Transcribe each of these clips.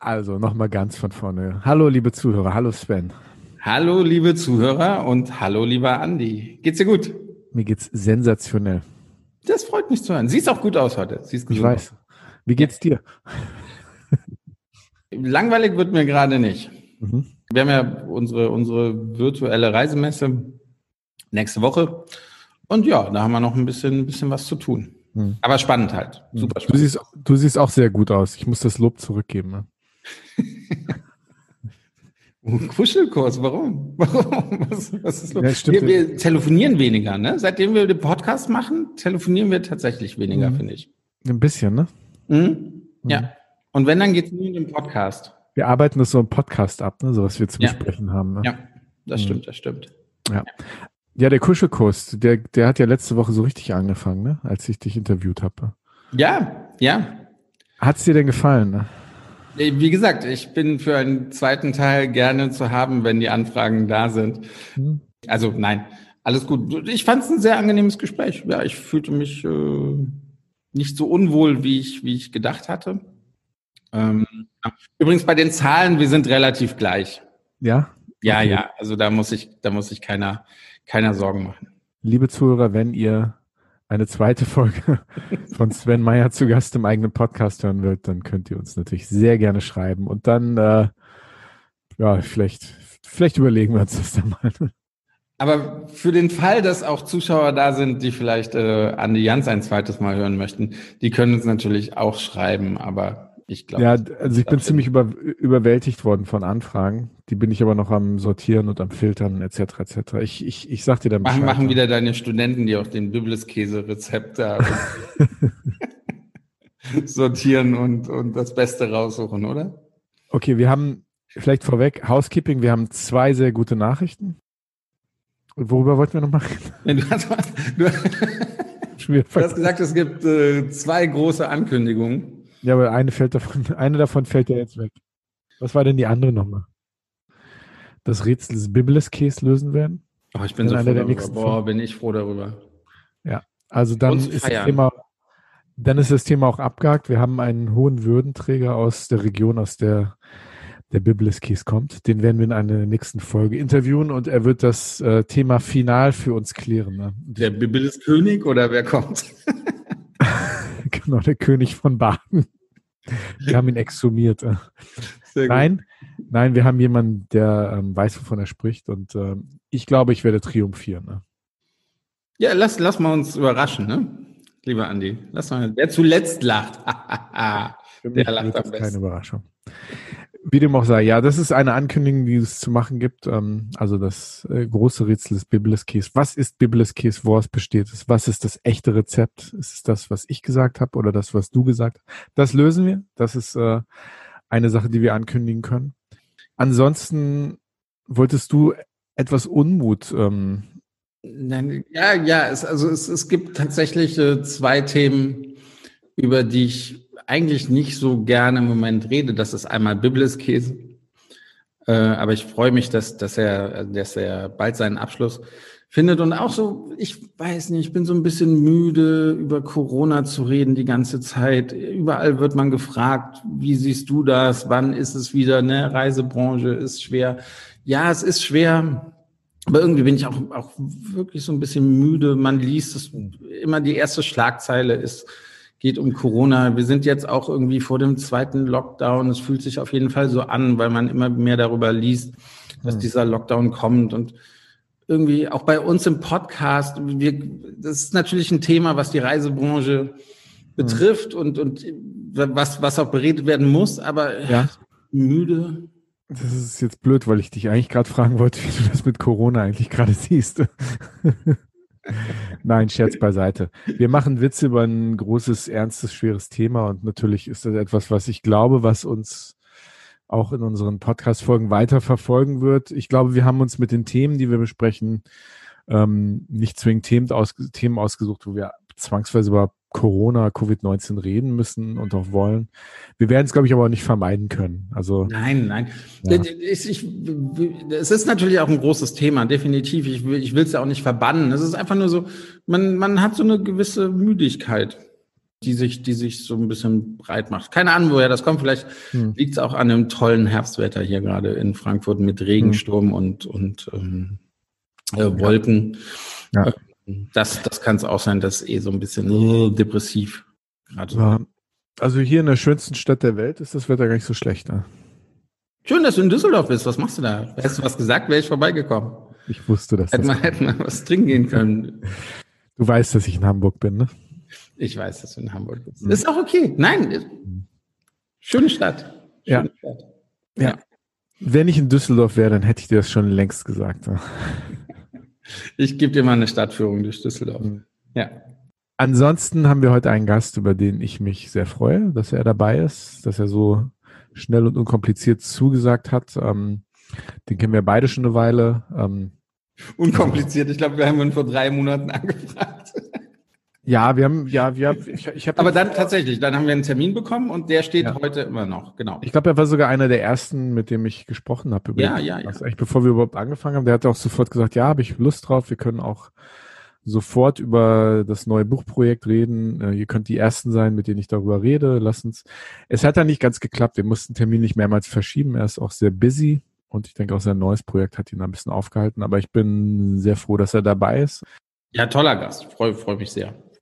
Also nochmal ganz von vorne. Hallo, liebe Zuhörer. Hallo, Sven. Hallo, liebe Zuhörer und hallo, lieber Andi. Geht's dir gut? Mir geht's sensationell. Das freut mich zu hören. Siehst auch gut aus heute. Siehst ich weiß. Wie geht's dir? Langweilig wird mir gerade nicht. Mhm. Wir haben ja unsere, unsere virtuelle Reisemesse nächste Woche. Und ja, da haben wir noch ein bisschen, ein bisschen was zu tun. Mhm. Aber spannend halt. Super spannend. Du siehst, du siehst auch sehr gut aus. Ich muss das Lob zurückgeben. Ne? Kuschelkurs, warum? Warum? Was, was ist los? Ja, wir, wir, telefonieren weniger, ne? Seitdem wir den Podcast machen, telefonieren wir tatsächlich weniger, mhm. finde ich. Ein bisschen, ne? Mhm. Ja. Mhm. Und wenn, dann geht es nur in den Podcast. Wir arbeiten das so im Podcast ab, ne? so was wir zu ja. besprechen haben. Ne? Ja, das mhm. stimmt, das stimmt. Ja. Ja, der Kuschelkurs, der, der hat ja letzte Woche so richtig angefangen, ne? als ich dich interviewt habe. Ja, ja. Hat es dir denn gefallen? Ne? Wie gesagt, ich bin für einen zweiten Teil gerne zu haben, wenn die Anfragen da sind. Mhm. Also nein, alles gut. Ich fand es ein sehr angenehmes Gespräch. Ja, ich fühlte mich äh, nicht so unwohl, wie ich, wie ich gedacht hatte. Ähm, übrigens bei den Zahlen, wir sind relativ gleich. Ja? Ja, okay. ja. Also da muss ich, da muss ich keiner, keiner Sorgen machen. Liebe Zuhörer, wenn ihr eine zweite Folge von Sven Meyer zu Gast im eigenen Podcast hören wollt, dann könnt ihr uns natürlich sehr gerne schreiben. Und dann, äh, ja, vielleicht, vielleicht überlegen wir uns das dann mal. Aber für den Fall, dass auch Zuschauer da sind, die vielleicht äh, Andi Jans ein zweites Mal hören möchten, die können uns natürlich auch schreiben, aber ich glaube. Ja, also ich bin ziemlich über, überwältigt worden von Anfragen. Die bin ich aber noch am Sortieren und am Filtern etc. etc. Ich, ich, ich sag dir dann Bescheid. Machen, machen wieder deine Studenten, die auch den Bibliskäse-Rezept da sortieren und, und das Beste raussuchen, oder? Okay, wir haben vielleicht vorweg Housekeeping. Wir haben zwei sehr gute Nachrichten. Und worüber wollten wir noch machen? du, hast, du, du hast gesagt, es gibt äh, zwei große Ankündigungen. Ja, aber eine fällt davon, eine davon fällt ja jetzt weg. Was war denn die andere nochmal? Das Rätsel des Biblis-Case lösen werden? Oh, ich bin so froh darüber. Boah, bin ich froh darüber. Ja, also dann ist, das Thema, dann ist das Thema auch abgehakt. Wir haben einen hohen Würdenträger aus der Region, aus der der Biblis-Case kommt. Den werden wir in einer nächsten Folge interviewen und er wird das äh, Thema final für uns klären. Ne? Der Biblis-König oder wer kommt? genau, der König von Baden. Wir haben ihn exhumiert. Nein, nein, wir haben jemanden, der ähm, weiß, wovon er spricht und äh, ich glaube, ich werde triumphieren. Ne? Ja, lass, lass mal uns überraschen, ne? Lieber Andi. Lass mal, wer zuletzt lacht. der lacht am besten. Keine Überraschung. Wie dem auch sei, ja, das ist eine Ankündigung, die es zu machen gibt. Ähm, also das äh, große Rätsel des Biblis Case. Was ist Biblis Case? Woraus besteht es? Was ist das echte Rezept? Ist es das, was ich gesagt habe oder das, was du gesagt hast? Das lösen wir. Das ist äh, eine Sache, die wir ankündigen können. Ansonsten wolltest du etwas Unmut. Ähm, Nein, ja, ja, es, also es, es gibt tatsächlich äh, zwei Themen, über die ich eigentlich nicht so gerne im Moment rede. Das ist einmal Biblis-Käse. Äh, aber ich freue mich, dass, dass, er, dass er bald seinen Abschluss findet. Und auch so, ich weiß nicht, ich bin so ein bisschen müde, über Corona zu reden die ganze Zeit. Überall wird man gefragt, wie siehst du das? Wann ist es wieder? Ne? Reisebranche ist schwer. Ja, es ist schwer. Aber irgendwie bin ich auch, auch wirklich so ein bisschen müde. Man liest es immer, die erste Schlagzeile ist, geht um Corona. Wir sind jetzt auch irgendwie vor dem zweiten Lockdown. Es fühlt sich auf jeden Fall so an, weil man immer mehr darüber liest, dass hm. dieser Lockdown kommt und irgendwie auch bei uns im Podcast, wir, das ist natürlich ein Thema, was die Reisebranche betrifft hm. und, und was, was auch beredet werden muss, aber ja. müde. Das ist jetzt blöd, weil ich dich eigentlich gerade fragen wollte, wie du das mit Corona eigentlich gerade siehst. Nein, Scherz beiseite. Wir machen Witze über ein großes, ernstes, schweres Thema und natürlich ist das etwas, was ich glaube, was uns auch in unseren Podcast-Folgen weiter verfolgen wird. Ich glaube, wir haben uns mit den Themen, die wir besprechen, ähm, nicht zwingend Themen, aus, Themen ausgesucht, wo wir zwangsweise über Corona, Covid-19 reden müssen und auch wollen. Wir werden es, glaube ich, aber auch nicht vermeiden können. Also nein, nein. Ja. Ich, ich, es ist natürlich auch ein großes Thema, definitiv. Ich will, ich will es ja auch nicht verbannen. Es ist einfach nur so, man, man hat so eine gewisse Müdigkeit. die sich, die sich so ein bisschen breit macht. Keine Ahnung, woher das kommt. Vielleicht hm. liegt es auch an dem tollen Herbstwetter hier gerade in Frankfurt mit Regensturm hm. und, und ähm, äh, Wolken. Ja. Das, das kann es auch sein, dass eh so ein bisschen uh, depressiv gerade. Ja. Also hier in der schönsten Stadt der Welt ist das Wetter gar nicht so schlecht. Ne? Schön, dass du in Düsseldorf bist. Was machst du da? Hättest du was gesagt, wäre ich vorbeigekommen. Ich wusste das. Hätten wir hätten wir was trinken gehen können. Du weißt, dass ich in Hamburg bin, ne? Ich weiß, dass du in Hamburg bist. Mhm. Ist auch okay. Nein, schöne Stadt. Schöne ja. Stadt. ja. Ja. Wenn ich in Düsseldorf wäre, dann hätte ich dir das schon längst gesagt. Ich gebe dir mal eine Stadtführung durch Düsseldorf. Mhm. Ja. Ansonsten haben wir heute einen Gast, über den ich mich sehr freue, dass er dabei ist, dass er so schnell und unkompliziert zugesagt hat. Ähm, den kennen wir beide schon eine Weile. Ähm, unkompliziert. Ich glaube, wir haben ihn vor drei Monaten angefragt. Ja, wir haben, ja, wir haben, ich, ich habe. Aber dann tatsächlich, dann haben wir einen Termin bekommen und der steht ja. heute immer noch, genau. Ich glaube, er war sogar einer der ersten, mit dem ich gesprochen habe. Über ja, ja, ja. Also echt, bevor wir überhaupt angefangen haben, der hat auch sofort gesagt, ja, habe ich Lust drauf, wir können auch sofort über das neue Buchprojekt reden. Äh, ihr könnt die Ersten sein, mit denen ich darüber rede. Lass uns. Es hat dann nicht ganz geklappt. Wir mussten den Termin nicht mehrmals verschieben. Er ist auch sehr busy und ich denke auch sein neues Projekt hat ihn ein bisschen aufgehalten. Aber ich bin sehr froh, dass er dabei ist. Ja, toller Gast. Freue freu mich sehr.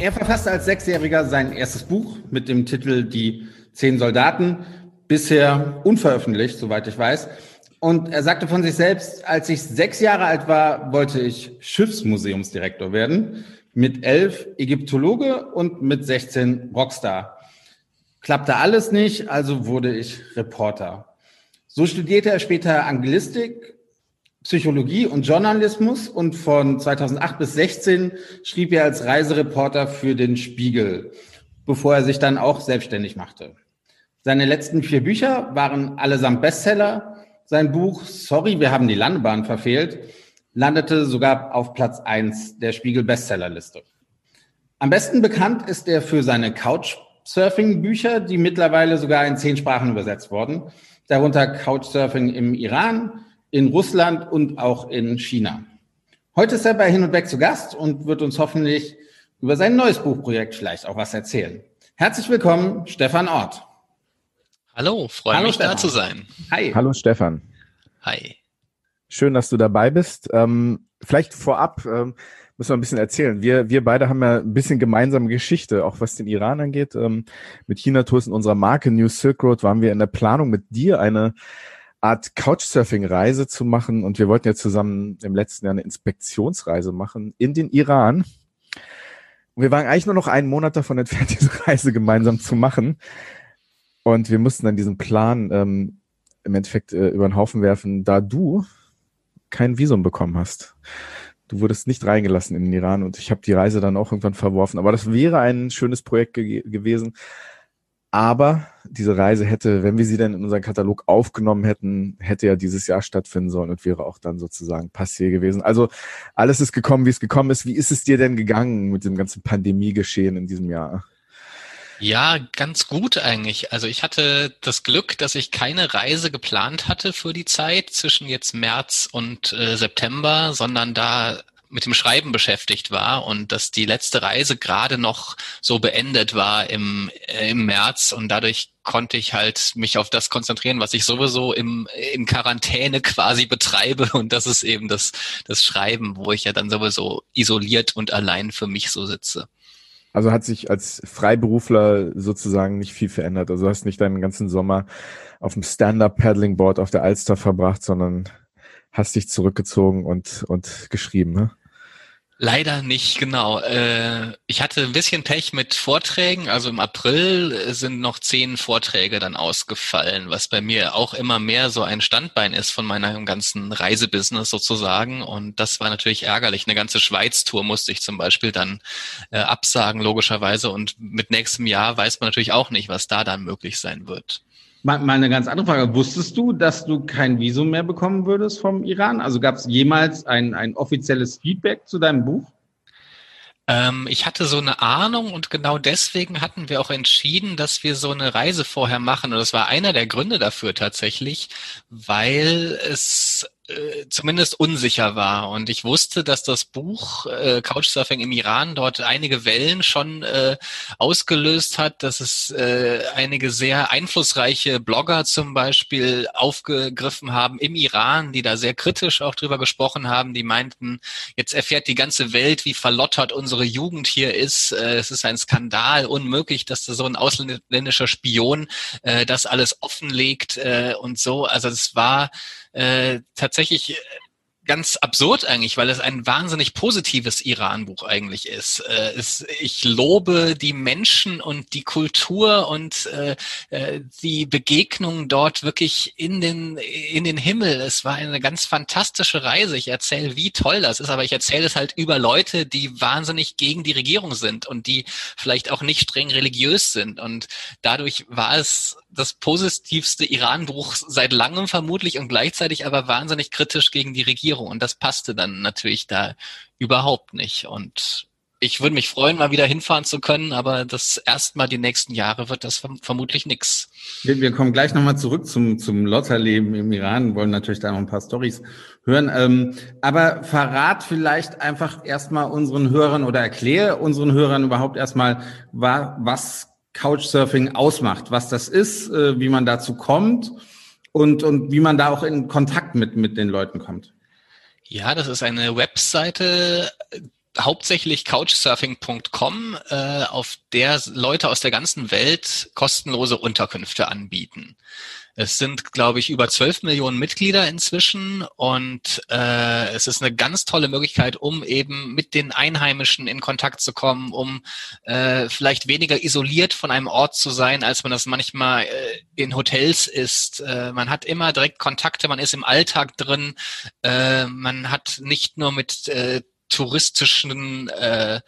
Er verfasste als Sechsjähriger sein erstes Buch mit dem Titel Die Zehn Soldaten, bisher unveröffentlicht, soweit ich weiß. Und er sagte von sich selbst, als ich sechs Jahre alt war, wollte ich Schiffsmuseumsdirektor werden. Mit elf Ägyptologe und mit 16 Rockstar. Klappte alles nicht, also wurde ich Reporter. So studierte er später Anglistik, Psychologie und Journalismus und von 2008 bis 16 schrieb er als Reisereporter für den Spiegel, bevor er sich dann auch selbstständig machte. Seine letzten vier Bücher waren allesamt Bestseller sein Buch Sorry, wir haben die Landebahn verfehlt landete sogar auf Platz eins der Spiegel Bestsellerliste. Am besten bekannt ist er für seine Couchsurfing-Bücher, die mittlerweile sogar in zehn Sprachen übersetzt wurden, darunter Couchsurfing im Iran, in Russland und auch in China. Heute ist er bei Hin und Weg zu Gast und wird uns hoffentlich über sein neues Buchprojekt vielleicht auch was erzählen. Herzlich willkommen, Stefan Ort. Hallo, freue mich Stefan. da zu sein. Hi. Hallo Stefan. Hi. Schön, dass du dabei bist. Ähm, vielleicht vorab ähm, müssen wir ein bisschen erzählen. Wir, wir beide haben ja ein bisschen gemeinsame Geschichte, auch was den Iran angeht. Ähm, mit China Tours in unserer Marke New Silk Road waren wir in der Planung mit dir eine Art Couchsurfing-Reise zu machen und wir wollten ja zusammen im letzten Jahr eine Inspektionsreise machen in den Iran. Und wir waren eigentlich nur noch einen Monat davon entfernt, diese Reise gemeinsam zu machen. Und wir mussten dann diesen Plan ähm, im Endeffekt äh, über den Haufen werfen, da du kein Visum bekommen hast. Du wurdest nicht reingelassen in den Iran und ich habe die Reise dann auch irgendwann verworfen. Aber das wäre ein schönes Projekt ge gewesen. Aber diese Reise hätte, wenn wir sie dann in unseren Katalog aufgenommen hätten, hätte ja dieses Jahr stattfinden sollen und wäre auch dann sozusagen passiert gewesen. Also alles ist gekommen, wie es gekommen ist. Wie ist es dir denn gegangen mit dem ganzen Pandemiegeschehen in diesem Jahr? Ja, ganz gut eigentlich. Also ich hatte das Glück, dass ich keine Reise geplant hatte für die Zeit zwischen jetzt März und äh, September, sondern da mit dem Schreiben beschäftigt war und dass die letzte Reise gerade noch so beendet war im, äh, im März und dadurch konnte ich halt mich auf das konzentrieren, was ich sowieso im, in Quarantäne quasi betreibe und das ist eben das, das Schreiben, wo ich ja dann sowieso isoliert und allein für mich so sitze. Also hat sich als Freiberufler sozusagen nicht viel verändert. Also hast nicht deinen ganzen Sommer auf dem Stand-Up-Paddling-Board auf der Alster verbracht, sondern hast dich zurückgezogen und, und geschrieben, ne? Leider nicht, genau. Äh, ich hatte ein bisschen Pech mit Vorträgen. Also im April sind noch zehn Vorträge dann ausgefallen, was bei mir auch immer mehr so ein Standbein ist von meinem ganzen Reisebusiness sozusagen. Und das war natürlich ärgerlich. Eine ganze Schweiz-Tour musste ich zum Beispiel dann äh, absagen, logischerweise. Und mit nächstem Jahr weiß man natürlich auch nicht, was da dann möglich sein wird. Mal, mal eine ganz andere Frage. Wusstest du, dass du kein Visum mehr bekommen würdest vom Iran? Also gab es jemals ein, ein offizielles Feedback zu deinem Buch? Ähm, ich hatte so eine Ahnung und genau deswegen hatten wir auch entschieden, dass wir so eine Reise vorher machen. Und das war einer der Gründe dafür tatsächlich, weil es äh, zumindest unsicher war. Und ich wusste, dass das Buch äh, Couchsurfing im Iran dort einige Wellen schon äh, ausgelöst hat, dass es äh, einige sehr einflussreiche Blogger zum Beispiel aufgegriffen haben im Iran, die da sehr kritisch auch drüber gesprochen haben, die meinten, jetzt erfährt die ganze Welt, wie verlottert unsere Jugend hier ist. Äh, es ist ein Skandal, unmöglich, dass so ein ausländischer Spion äh, das alles offenlegt äh, und so. Also es war äh, tatsächlich äh, ganz absurd eigentlich, weil es ein wahnsinnig positives Iran-Buch eigentlich ist. Äh, es, ich lobe die Menschen und die Kultur und äh, äh, die Begegnungen dort wirklich in den in den Himmel. Es war eine ganz fantastische Reise. Ich erzähle, wie toll das ist, aber ich erzähle es halt über Leute, die wahnsinnig gegen die Regierung sind und die vielleicht auch nicht streng religiös sind. Und dadurch war es das positivste Iran-Buch seit langem vermutlich und gleichzeitig aber wahnsinnig kritisch gegen die Regierung. Und das passte dann natürlich da überhaupt nicht. Und ich würde mich freuen, mal wieder hinfahren zu können, aber das erstmal die nächsten Jahre wird das vermutlich nix. Wir, wir kommen gleich nochmal zurück zum, zum Lotterleben im Iran, wollen natürlich da noch ein paar Stories hören. Ähm, aber verrat vielleicht einfach erstmal unseren Hörern oder erkläre unseren Hörern überhaupt erstmal, was Couchsurfing ausmacht, was das ist, äh, wie man dazu kommt und, und wie man da auch in Kontakt mit, mit den Leuten kommt. Ja, das ist eine Webseite, hauptsächlich couchsurfing.com, äh, auf der Leute aus der ganzen Welt kostenlose Unterkünfte anbieten. Es sind, glaube ich, über 12 Millionen Mitglieder inzwischen und äh, es ist eine ganz tolle Möglichkeit, um eben mit den Einheimischen in Kontakt zu kommen, um äh, vielleicht weniger isoliert von einem Ort zu sein, als man das manchmal äh, in Hotels ist. Äh, man hat immer direkt Kontakte, man ist im Alltag drin, äh, man hat nicht nur mit äh, touristischen äh,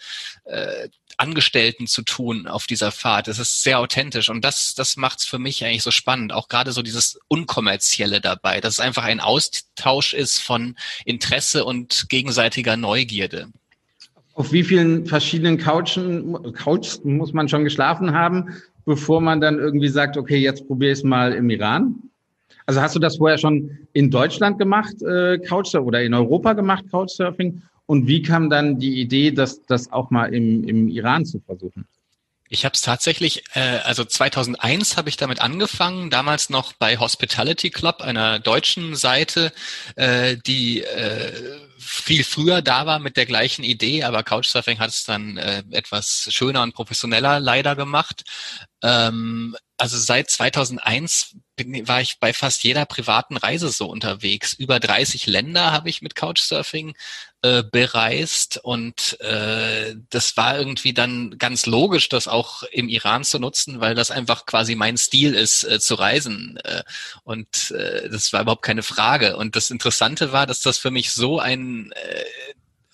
äh, Angestellten zu tun auf dieser Fahrt. Es ist sehr authentisch und das, das macht es für mich eigentlich so spannend. Auch gerade so dieses Unkommerzielle dabei, dass es einfach ein Austausch ist von Interesse und gegenseitiger Neugierde. Auf wie vielen verschiedenen Couchen, Couches muss man schon geschlafen haben, bevor man dann irgendwie sagt, okay, jetzt probiere ich es mal im Iran? Also hast du das vorher schon in Deutschland gemacht, äh, Couchsurfing, oder in Europa gemacht, Couchsurfing? Und wie kam dann die Idee, das, das auch mal im, im Iran zu versuchen? Ich habe es tatsächlich, äh, also 2001 habe ich damit angefangen, damals noch bei Hospitality Club, einer deutschen Seite, äh, die äh, viel früher da war mit der gleichen Idee, aber Couchsurfing hat es dann äh, etwas schöner und professioneller leider gemacht. Ähm, also seit 2001 bin, war ich bei fast jeder privaten Reise so unterwegs. Über 30 Länder habe ich mit Couchsurfing äh, bereist und äh, das war irgendwie dann ganz logisch, das auch im Iran zu nutzen, weil das einfach quasi mein Stil ist, äh, zu reisen. Äh, und äh, das war überhaupt keine Frage. Und das Interessante war, dass das für mich so ein äh,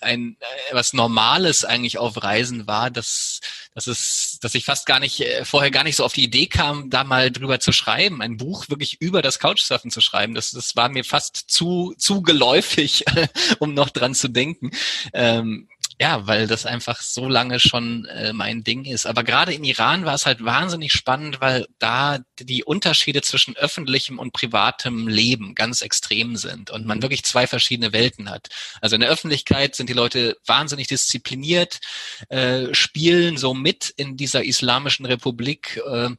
ein äh, was Normales eigentlich auf Reisen war, dass, dass es, dass ich fast gar nicht äh, vorher gar nicht so auf die Idee kam, da mal drüber zu schreiben, ein Buch wirklich über das Couchsurfen zu schreiben. Das, das war mir fast zu zu geläufig, um noch dran zu denken. Ähm, ja, weil das einfach so lange schon äh, mein Ding ist. Aber gerade im Iran war es halt wahnsinnig spannend, weil da die Unterschiede zwischen öffentlichem und privatem Leben ganz extrem sind und man wirklich zwei verschiedene Welten hat. Also in der Öffentlichkeit sind die Leute wahnsinnig diszipliniert, äh, spielen so mit in dieser islamischen Republik äh,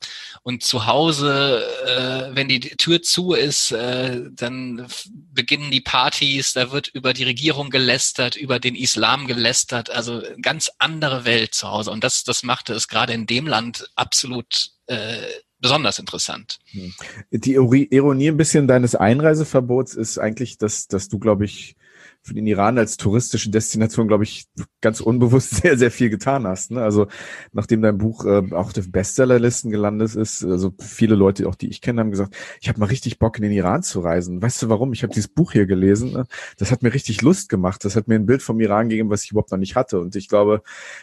und zu Hause, äh, wenn die Tür zu ist, äh, dann beginnen die Partys, da wird über die Regierung gelästert, über den Islam gelästert hat. Also ganz andere Welt zu Hause. Und das, das machte es gerade in dem Land absolut äh, besonders interessant. Hm. Die Ironie ein bisschen deines Einreiseverbots ist eigentlich, dass, dass du, glaube ich, für den Iran als touristische Destination, glaube ich, ganz unbewusst sehr, sehr viel getan hast. Ne? Also nachdem dein Buch äh, auch auf Bestsellerlisten gelandet ist, also viele Leute, auch die ich kenne, haben gesagt, ich habe mal richtig Bock in den Iran zu reisen. Weißt du warum? Ich habe dieses Buch hier gelesen. Ne? Das hat mir richtig Lust gemacht. Das hat mir ein Bild vom Iran gegeben, was ich überhaupt noch nicht hatte. Und ich glaube,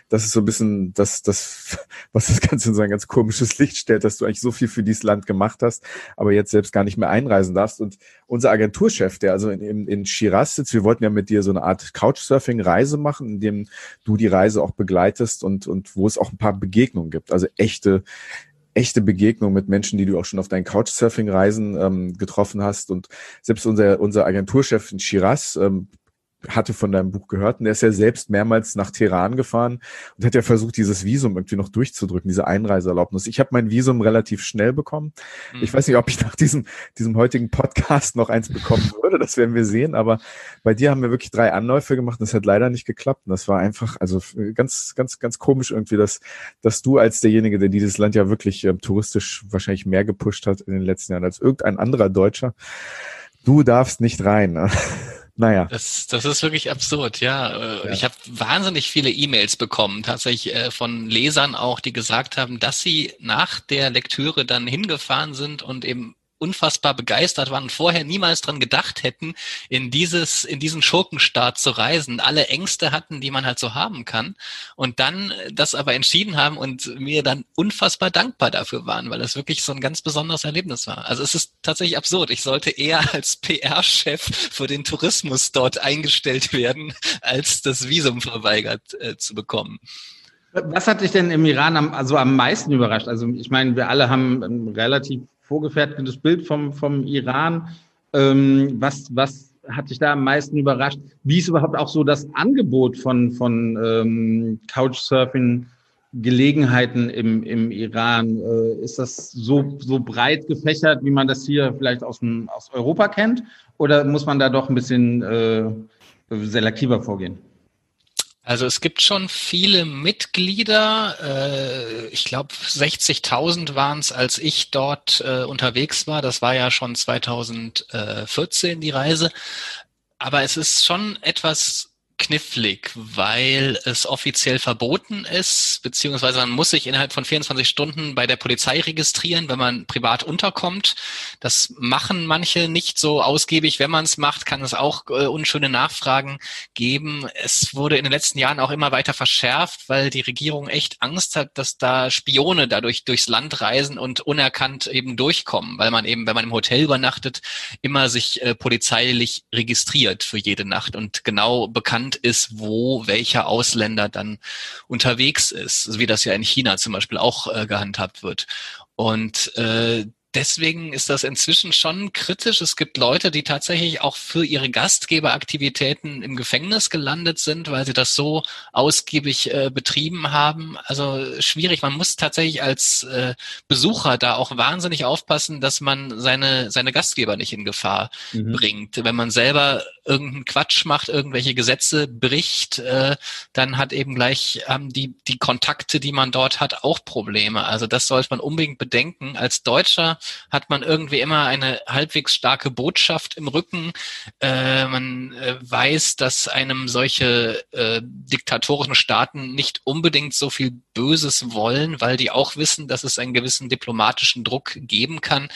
das ist so ein bisschen das, das, was das Ganze in so ein ganz komisches Licht stellt, dass du eigentlich so viel für dieses Land gemacht hast, aber jetzt selbst gar nicht mehr einreisen darfst. Und unser Agenturchef, der also in, in, in Shiraz sitzt, wir wollten ja mit dir so eine Art Couchsurfing-Reise machen, in dem du die Reise auch begleitest und, und wo es auch ein paar Begegnungen gibt. Also echte, echte Begegnung mit Menschen, die du auch schon auf deinen Couchsurfing-Reisen ähm, getroffen hast. Und selbst unser, unser Agenturchef in Shiraz ähm, hatte von deinem Buch gehört und er ist ja selbst mehrmals nach Teheran gefahren und hat ja versucht, dieses Visum irgendwie noch durchzudrücken, diese Einreiseerlaubnis. Ich habe mein Visum relativ schnell bekommen. Mhm. Ich weiß nicht, ob ich nach diesem, diesem heutigen Podcast noch eins bekommen würde, das werden wir sehen, aber bei dir haben wir wirklich drei Anläufe gemacht und das hat leider nicht geklappt. Und das war einfach, also ganz, ganz, ganz komisch irgendwie, dass, dass du als derjenige, der dieses Land ja wirklich äh, touristisch wahrscheinlich mehr gepusht hat in den letzten Jahren als irgendein anderer Deutscher, du darfst nicht rein. Naja. Das, das ist wirklich absurd, ja. Äh, ja. Ich habe wahnsinnig viele E-Mails bekommen, tatsächlich äh, von Lesern auch, die gesagt haben, dass sie nach der Lektüre dann hingefahren sind und eben unfassbar begeistert waren und vorher niemals dran gedacht hätten, in dieses, in diesen Schurkenstaat zu reisen, alle Ängste hatten, die man halt so haben kann und dann das aber entschieden haben und mir dann unfassbar dankbar dafür waren, weil es wirklich so ein ganz besonderes Erlebnis war. Also es ist tatsächlich absurd. Ich sollte eher als PR-Chef für den Tourismus dort eingestellt werden, als das Visum verweigert äh, zu bekommen. Was hat dich denn im Iran am, also am meisten überrascht? Also ich meine, wir alle haben relativ vorgefertigtes Bild vom, vom Iran. Ähm, was, was hat dich da am meisten überrascht? Wie ist überhaupt auch so das Angebot von, von ähm, Couchsurfing? Gelegenheiten im, im Iran? Äh, ist das so, so breit gefächert, wie man das hier vielleicht aus, dem, aus Europa kennt? Oder muss man da doch ein bisschen äh, selektiver vorgehen? Also es gibt schon viele Mitglieder. Äh, ich glaube 60.000 waren es, als ich dort äh, unterwegs war. Das war ja schon 2014 die Reise. Aber es ist schon etwas knifflig, weil es offiziell verboten ist, beziehungsweise man muss sich innerhalb von 24 Stunden bei der Polizei registrieren, wenn man privat unterkommt. Das machen manche nicht so ausgiebig. Wenn man es macht, kann es auch äh, unschöne Nachfragen geben. Es wurde in den letzten Jahren auch immer weiter verschärft, weil die Regierung echt Angst hat, dass da Spione dadurch durchs Land reisen und unerkannt eben durchkommen, weil man eben, wenn man im Hotel übernachtet, immer sich äh, polizeilich registriert für jede Nacht und genau bekannt bekannt ist, wo welcher Ausländer dann unterwegs ist, wie das ja in China zum Beispiel auch äh, gehandhabt wird. Und äh, deswegen ist das inzwischen schon kritisch. Es gibt Leute, die tatsächlich auch für ihre Gastgeberaktivitäten im Gefängnis gelandet sind, weil sie das so ausgiebig äh, betrieben haben. Also schwierig. Man muss tatsächlich als äh, Besucher da auch wahnsinnig aufpassen, dass man seine, seine Gastgeber nicht in Gefahr mhm. bringt. Wenn man selber irgendeinen Quatsch macht, irgendwelche Gesetze bricht, äh, dann hat eben gleich ähm, die, die Kontakte, die man dort hat, auch Probleme. Also das sollte man unbedingt bedenken. Als Deutscher hat man irgendwie immer eine halbwegs starke Botschaft im Rücken. Äh, man äh, weiß, dass einem solche äh, diktatorischen Staaten nicht unbedingt so viel Böses wollen, weil die auch wissen, dass es einen gewissen diplomatischen Druck geben kann.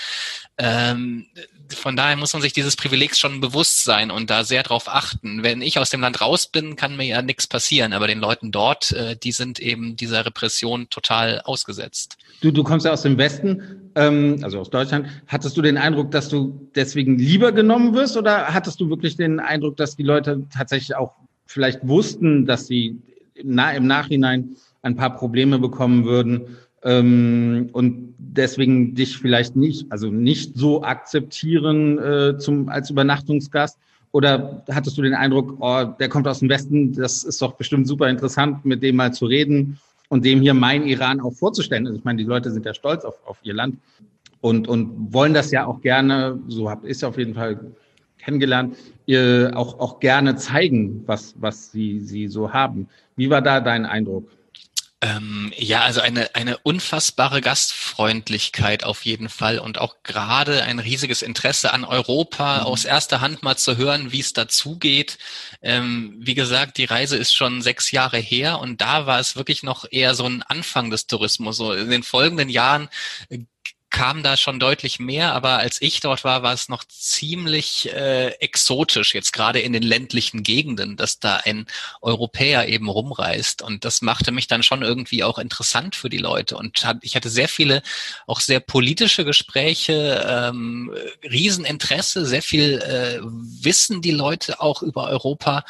Ähm, von daher muss man sich dieses Privilegs schon bewusst sein und da sehr drauf achten. Wenn ich aus dem Land raus bin, kann mir ja nichts passieren, aber den Leuten dort, äh, die sind eben dieser Repression total ausgesetzt. Du, du kommst ja aus dem Westen, ähm, also aus Deutschland. Hattest du den Eindruck, dass du deswegen lieber genommen wirst oder hattest du wirklich den Eindruck, dass die Leute tatsächlich auch vielleicht wussten, dass sie im, Nachhinein ein paar Probleme bekommen würden ähm, und deswegen dich vielleicht nicht, also nicht so akzeptieren äh, zum, als Übernachtungsgast? Oder hattest du den Eindruck, oh, der kommt aus dem Westen, das ist doch bestimmt super interessant, mit dem mal zu reden und dem hier mein Iran auch vorzustellen? Also ich meine, die Leute sind ja stolz auf, auf ihr Land und, und wollen das ja auch gerne, so habe ich es auf jeden Fall kennengelernt, ihr auch, auch gerne zeigen, was, was sie, sie so haben. Wie war da dein Eindruck? Ähm, ja, also eine, eine unfassbare Gastfreundlichkeit auf jeden Fall und auch gerade ein riesiges Interesse an Europa, mhm. aus erster Hand mal zu hören, wie es dazugeht. Ähm, wie gesagt, die Reise ist schon sechs Jahre her und da war es wirklich noch eher so ein Anfang des Tourismus. So in den folgenden Jahren kam da schon deutlich mehr, aber als ich dort war, war es noch ziemlich äh, exotisch, jetzt gerade in den ländlichen Gegenden, dass da ein Europäer eben rumreist. Und das machte mich dann schon irgendwie auch interessant für die Leute. Und ich hatte sehr viele, auch sehr politische Gespräche, ähm, Rieseninteresse, sehr viel äh, Wissen die Leute auch über Europa.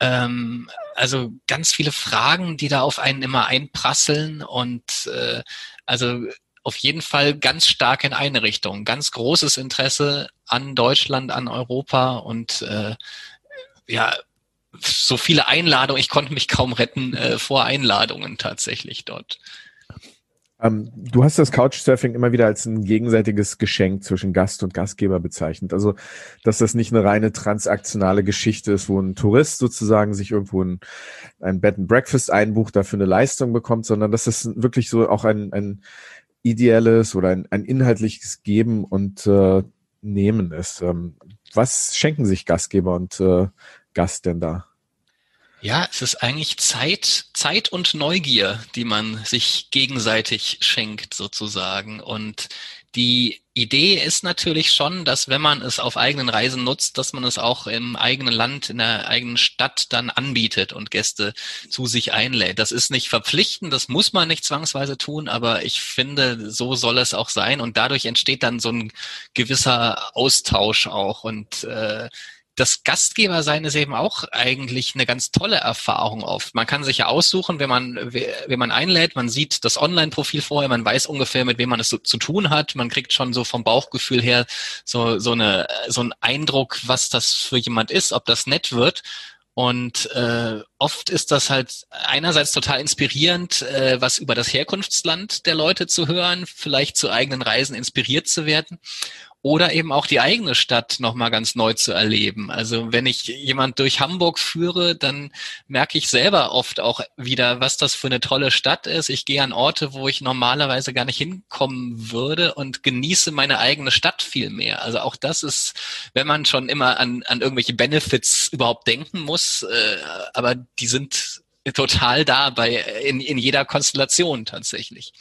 Ähm, also ganz viele Fragen, die da auf einen immer einprasseln und äh, also auf jeden Fall ganz stark in eine Richtung. Ganz großes Interesse an Deutschland, an Europa und äh, ja, so viele Einladungen. Ich konnte mich kaum retten äh, vor Einladungen tatsächlich dort. Ähm, du hast das Couchsurfing immer wieder als ein gegenseitiges Geschenk zwischen Gast und Gastgeber bezeichnet. Also, dass das nicht eine reine transaktionale Geschichte ist, wo ein Tourist sozusagen sich irgendwo ein, ein Bed and Breakfast einbucht, dafür eine Leistung bekommt, sondern dass das wirklich so auch ein, ein ideelles oder ein, ein inhaltliches Geben und äh, Nehmen ist. Ähm, was schenken sich Gastgeber und äh, Gast denn da? Ja, es ist eigentlich Zeit, Zeit und Neugier, die man sich gegenseitig schenkt sozusagen. Und die Idee ist natürlich schon, dass wenn man es auf eigenen Reisen nutzt, dass man es auch im eigenen Land, in der eigenen Stadt dann anbietet und Gäste zu sich einlädt. Das ist nicht verpflichtend, das muss man nicht zwangsweise tun, aber ich finde, so soll es auch sein und dadurch entsteht dann so ein gewisser Austausch auch und äh, das Gastgebersein ist eben auch eigentlich eine ganz tolle Erfahrung oft. Man kann sich ja aussuchen, wenn man, wenn man einlädt, man sieht das Online-Profil vorher, man weiß ungefähr, mit wem man es so zu tun hat. Man kriegt schon so vom Bauchgefühl her so, so eine, so einen Eindruck, was das für jemand ist, ob das nett wird. Und äh, oft ist das halt einerseits total inspirierend, äh, was über das Herkunftsland der Leute zu hören, vielleicht zu eigenen Reisen inspiriert zu werden oder eben auch die eigene Stadt nochmal ganz neu zu erleben. Also wenn ich jemand durch Hamburg führe, dann merke ich selber oft auch wieder, was das für eine tolle Stadt ist. Ich gehe an Orte, wo ich normalerweise gar nicht hinkommen würde und genieße meine eigene Stadt viel mehr. Also auch das ist, wenn man schon immer an, an irgendwelche Benefits überhaupt denken muss, äh, aber die sind total da bei in, in jeder Konstellation tatsächlich.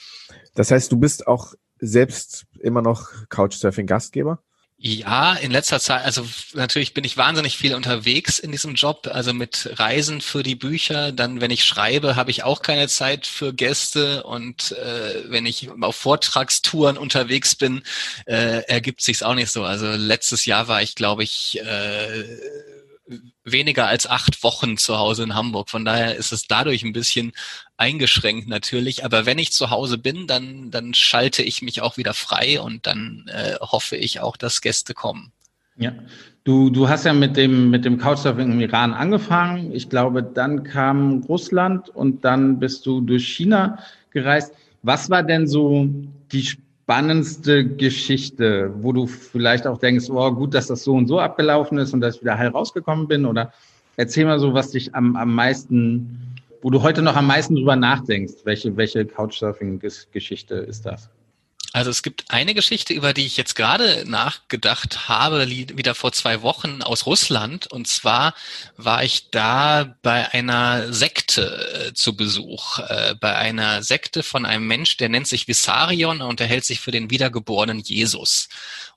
Das heißt, du bist auch selbst immer noch Couchsurfing-Gastgeber? Ja, in letzter Zeit, also natürlich bin ich wahnsinnig viel unterwegs in diesem Job, also mit Reisen für die Bücher. Dann, wenn ich schreibe, habe ich auch keine Zeit für Gäste und äh, wenn ich auf Vortragstouren unterwegs bin, äh, ergibt sich's auch nicht so. Also letztes Jahr war ich, glaube ich, äh, weniger als acht Wochen zu Hause in Hamburg. Von daher ist es dadurch ein bisschen eingeschränkt natürlich. Aber wenn ich zu Hause bin, dann, dann schalte ich mich auch wieder frei und dann äh, hoffe ich auch, dass Gäste kommen. Ja, du, du hast ja mit dem, mit dem Couchsurfing im Iran angefangen. Ich glaube, dann kam Russland und dann bist du durch China gereist. Was war denn so die spannendste Geschichte, wo du vielleicht auch denkst, oh gut, dass das so und so abgelaufen ist und dass ich wieder heil rausgekommen bin? Oder erzähl mal so, was dich am, am meisten, wo du heute noch am meisten drüber nachdenkst. Welche, welche Couchsurfing-Geschichte ist das? Also es gibt eine Geschichte, über die ich jetzt gerade nachgedacht habe, wieder vor zwei Wochen aus Russland. Und zwar war ich da bei einer Sekte äh, zu Besuch, äh, bei einer Sekte von einem Mensch, der nennt sich Vissarion und er hält sich für den wiedergeborenen Jesus.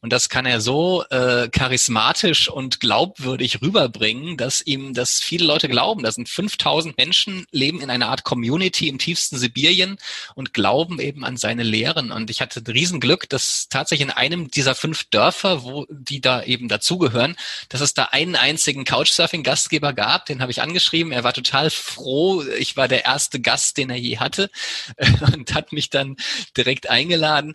Und das kann er so äh, charismatisch und glaubwürdig rüberbringen, dass ihm das viele Leute glauben. Da sind 5000 Menschen, leben in einer Art Community im tiefsten Sibirien und glauben eben an seine Lehren. Und ich hatte Riesenglück, dass tatsächlich in einem dieser fünf Dörfer, wo die da eben dazugehören, dass es da einen einzigen Couchsurfing-Gastgeber gab. Den habe ich angeschrieben. Er war total froh. Ich war der erste Gast, den er je hatte und hat mich dann direkt eingeladen.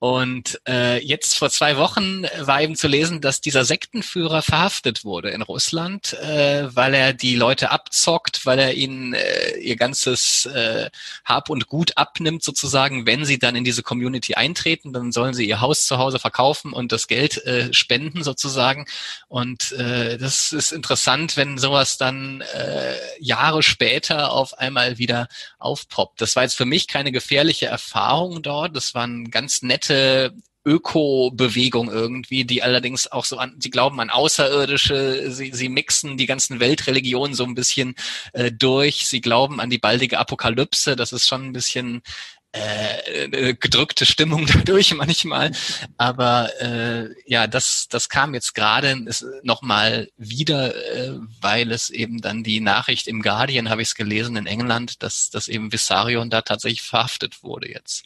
Und äh, jetzt vor zwei Wochen war eben zu lesen, dass dieser Sektenführer verhaftet wurde in Russland, äh, weil er die Leute abzockt, weil er ihnen äh, ihr ganzes äh, Hab und Gut abnimmt sozusagen. Wenn sie dann in diese Community eintreten, dann sollen sie ihr Haus zu Hause verkaufen und das Geld äh, spenden sozusagen. Und äh, das ist interessant, wenn sowas dann äh, Jahre später auf einmal wieder aufpoppt. Das war jetzt für mich keine gefährliche Erfahrung dort. Das waren ganz nette nette Öko-Bewegung irgendwie, die allerdings auch so an, sie glauben an Außerirdische, sie, sie mixen die ganzen Weltreligionen so ein bisschen äh, durch, sie glauben an die baldige Apokalypse, das ist schon ein bisschen äh, äh gedrückte Stimmung dadurch manchmal. Aber äh, ja, das, das kam jetzt gerade nochmal wieder, äh, weil es eben dann die Nachricht im Guardian, habe ich es gelesen, in England, dass, dass eben Vissarion da tatsächlich verhaftet wurde jetzt.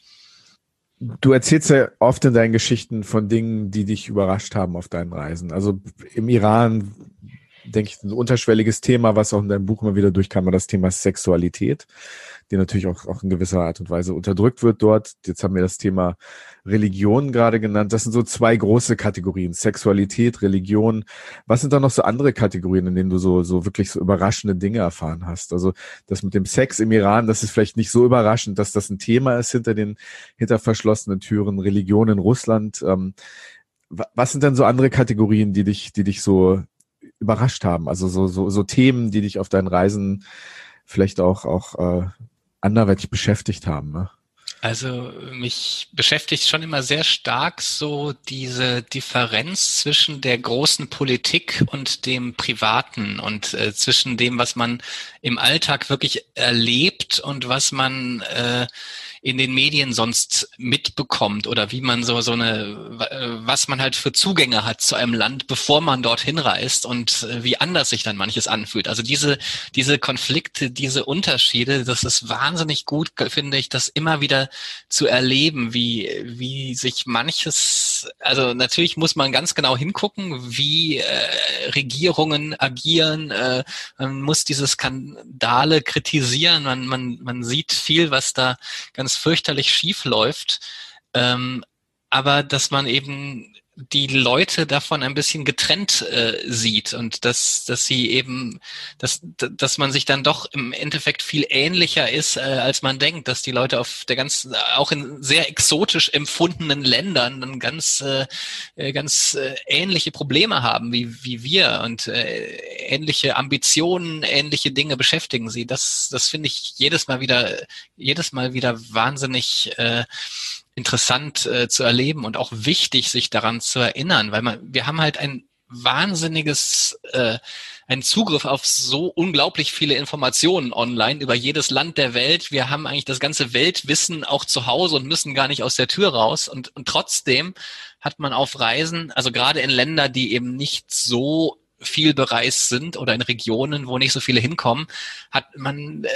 Du erzählst ja oft in deinen Geschichten von Dingen, die dich überrascht haben auf deinen Reisen. Also im Iran, denke ich, ein unterschwelliges Thema, was auch in deinem Buch immer wieder durchkam, war das Thema Sexualität die natürlich auch, auch in gewisser Art und Weise unterdrückt wird dort. Jetzt haben wir das Thema Religion gerade genannt. Das sind so zwei große Kategorien. Sexualität, Religion. Was sind da noch so andere Kategorien, in denen du so, so wirklich so überraschende Dinge erfahren hast? Also das mit dem Sex im Iran, das ist vielleicht nicht so überraschend, dass das ein Thema ist hinter den, hinter verschlossenen Türen. Religion in Russland. Ähm, was sind denn so andere Kategorien, die dich, die dich so überrascht haben? Also so, so, so Themen, die dich auf deinen Reisen vielleicht auch, auch äh, anderweitig beschäftigt haben. Ne? Also mich beschäftigt schon immer sehr stark so diese Differenz zwischen der großen Politik und dem Privaten und äh, zwischen dem, was man im Alltag wirklich erlebt und was man äh, in den Medien sonst mitbekommt oder wie man so, so eine, was man halt für Zugänge hat zu einem Land, bevor man dorthin reist und äh, wie anders sich dann manches anfühlt. Also diese, diese Konflikte, diese Unterschiede, das ist wahnsinnig gut, finde ich, das immer wieder zu erleben, wie, wie sich manches, also natürlich muss man ganz genau hingucken, wie äh, Regierungen agieren, äh, man muss diese Skandale kritisieren, man, man, man sieht viel, was da ganz ganz fürchterlich schief läuft, ähm, aber dass man eben die Leute davon ein bisschen getrennt äh, sieht und dass, dass sie eben, dass, dass man sich dann doch im Endeffekt viel ähnlicher ist, äh, als man denkt, dass die Leute auf der ganzen, auch in sehr exotisch empfundenen Ländern dann ganz, äh, äh, ganz äh, ähnliche Probleme haben wie, wie wir und äh, ähnliche Ambitionen, ähnliche Dinge beschäftigen sie. Das, das finde ich jedes Mal wieder, jedes Mal wieder wahnsinnig äh, interessant äh, zu erleben und auch wichtig, sich daran zu erinnern, weil man, wir haben halt ein wahnsinniges, äh, einen Zugriff auf so unglaublich viele Informationen online über jedes Land der Welt. Wir haben eigentlich das ganze Weltwissen auch zu Hause und müssen gar nicht aus der Tür raus. Und, und trotzdem hat man auf Reisen, also gerade in Länder, die eben nicht so viel bereist sind oder in Regionen, wo nicht so viele hinkommen, hat man äh,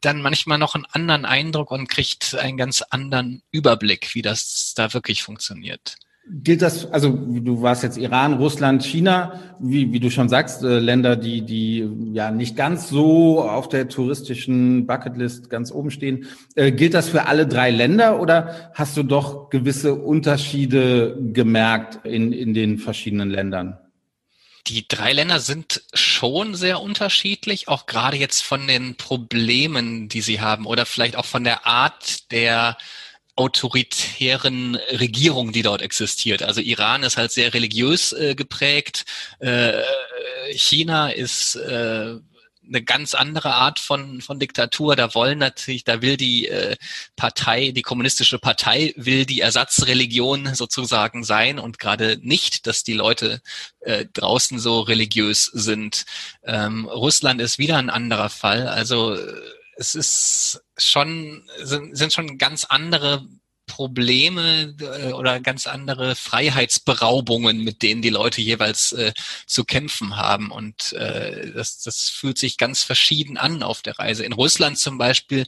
dann manchmal noch einen anderen Eindruck und kriegt einen ganz anderen Überblick, wie das da wirklich funktioniert. Gilt das, also du warst jetzt Iran, Russland, China, wie, wie du schon sagst, äh, Länder, die, die ja nicht ganz so auf der touristischen Bucketlist ganz oben stehen. Äh, gilt das für alle drei Länder oder hast du doch gewisse Unterschiede gemerkt in, in den verschiedenen Ländern? Die drei Länder sind schon sehr unterschiedlich, auch gerade jetzt von den Problemen, die sie haben oder vielleicht auch von der Art der autoritären Regierung, die dort existiert. Also Iran ist halt sehr religiös äh, geprägt, äh, China ist äh, eine ganz andere Art von, von Diktatur. Da wollen natürlich, da will die äh, Partei, die kommunistische Partei will die Ersatzreligion sozusagen sein und gerade nicht, dass die Leute äh, draußen so religiös sind. Ähm, Russland ist wieder ein anderer Fall. Also äh, es ist schon, sind, sind schon ganz andere Probleme äh, oder ganz andere Freiheitsberaubungen, mit denen die Leute jeweils äh, zu kämpfen haben. Und äh, das, das fühlt sich ganz verschieden an auf der Reise. In Russland zum Beispiel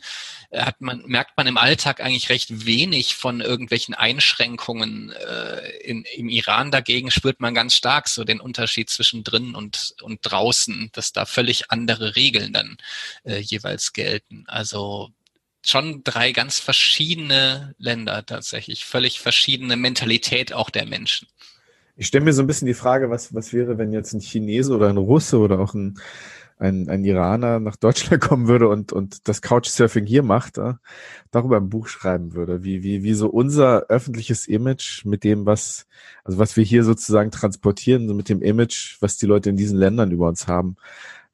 äh, hat man, merkt man im Alltag eigentlich recht wenig von irgendwelchen Einschränkungen. Äh, in, Im Iran dagegen spürt man ganz stark so den Unterschied zwischen drinnen und, und draußen, dass da völlig andere Regeln dann äh, jeweils gelten. Also schon drei ganz verschiedene Länder tatsächlich, völlig verschiedene Mentalität auch der Menschen. Ich stelle mir so ein bisschen die Frage, was, was wäre, wenn jetzt ein Chinese oder ein Russe oder auch ein, ein, ein Iraner nach Deutschland kommen würde und, und das Couchsurfing hier macht, äh, darüber ein Buch schreiben würde, wie, wie, wie so unser öffentliches Image mit dem, was, also was wir hier sozusagen transportieren, so mit dem Image, was die Leute in diesen Ländern über uns haben,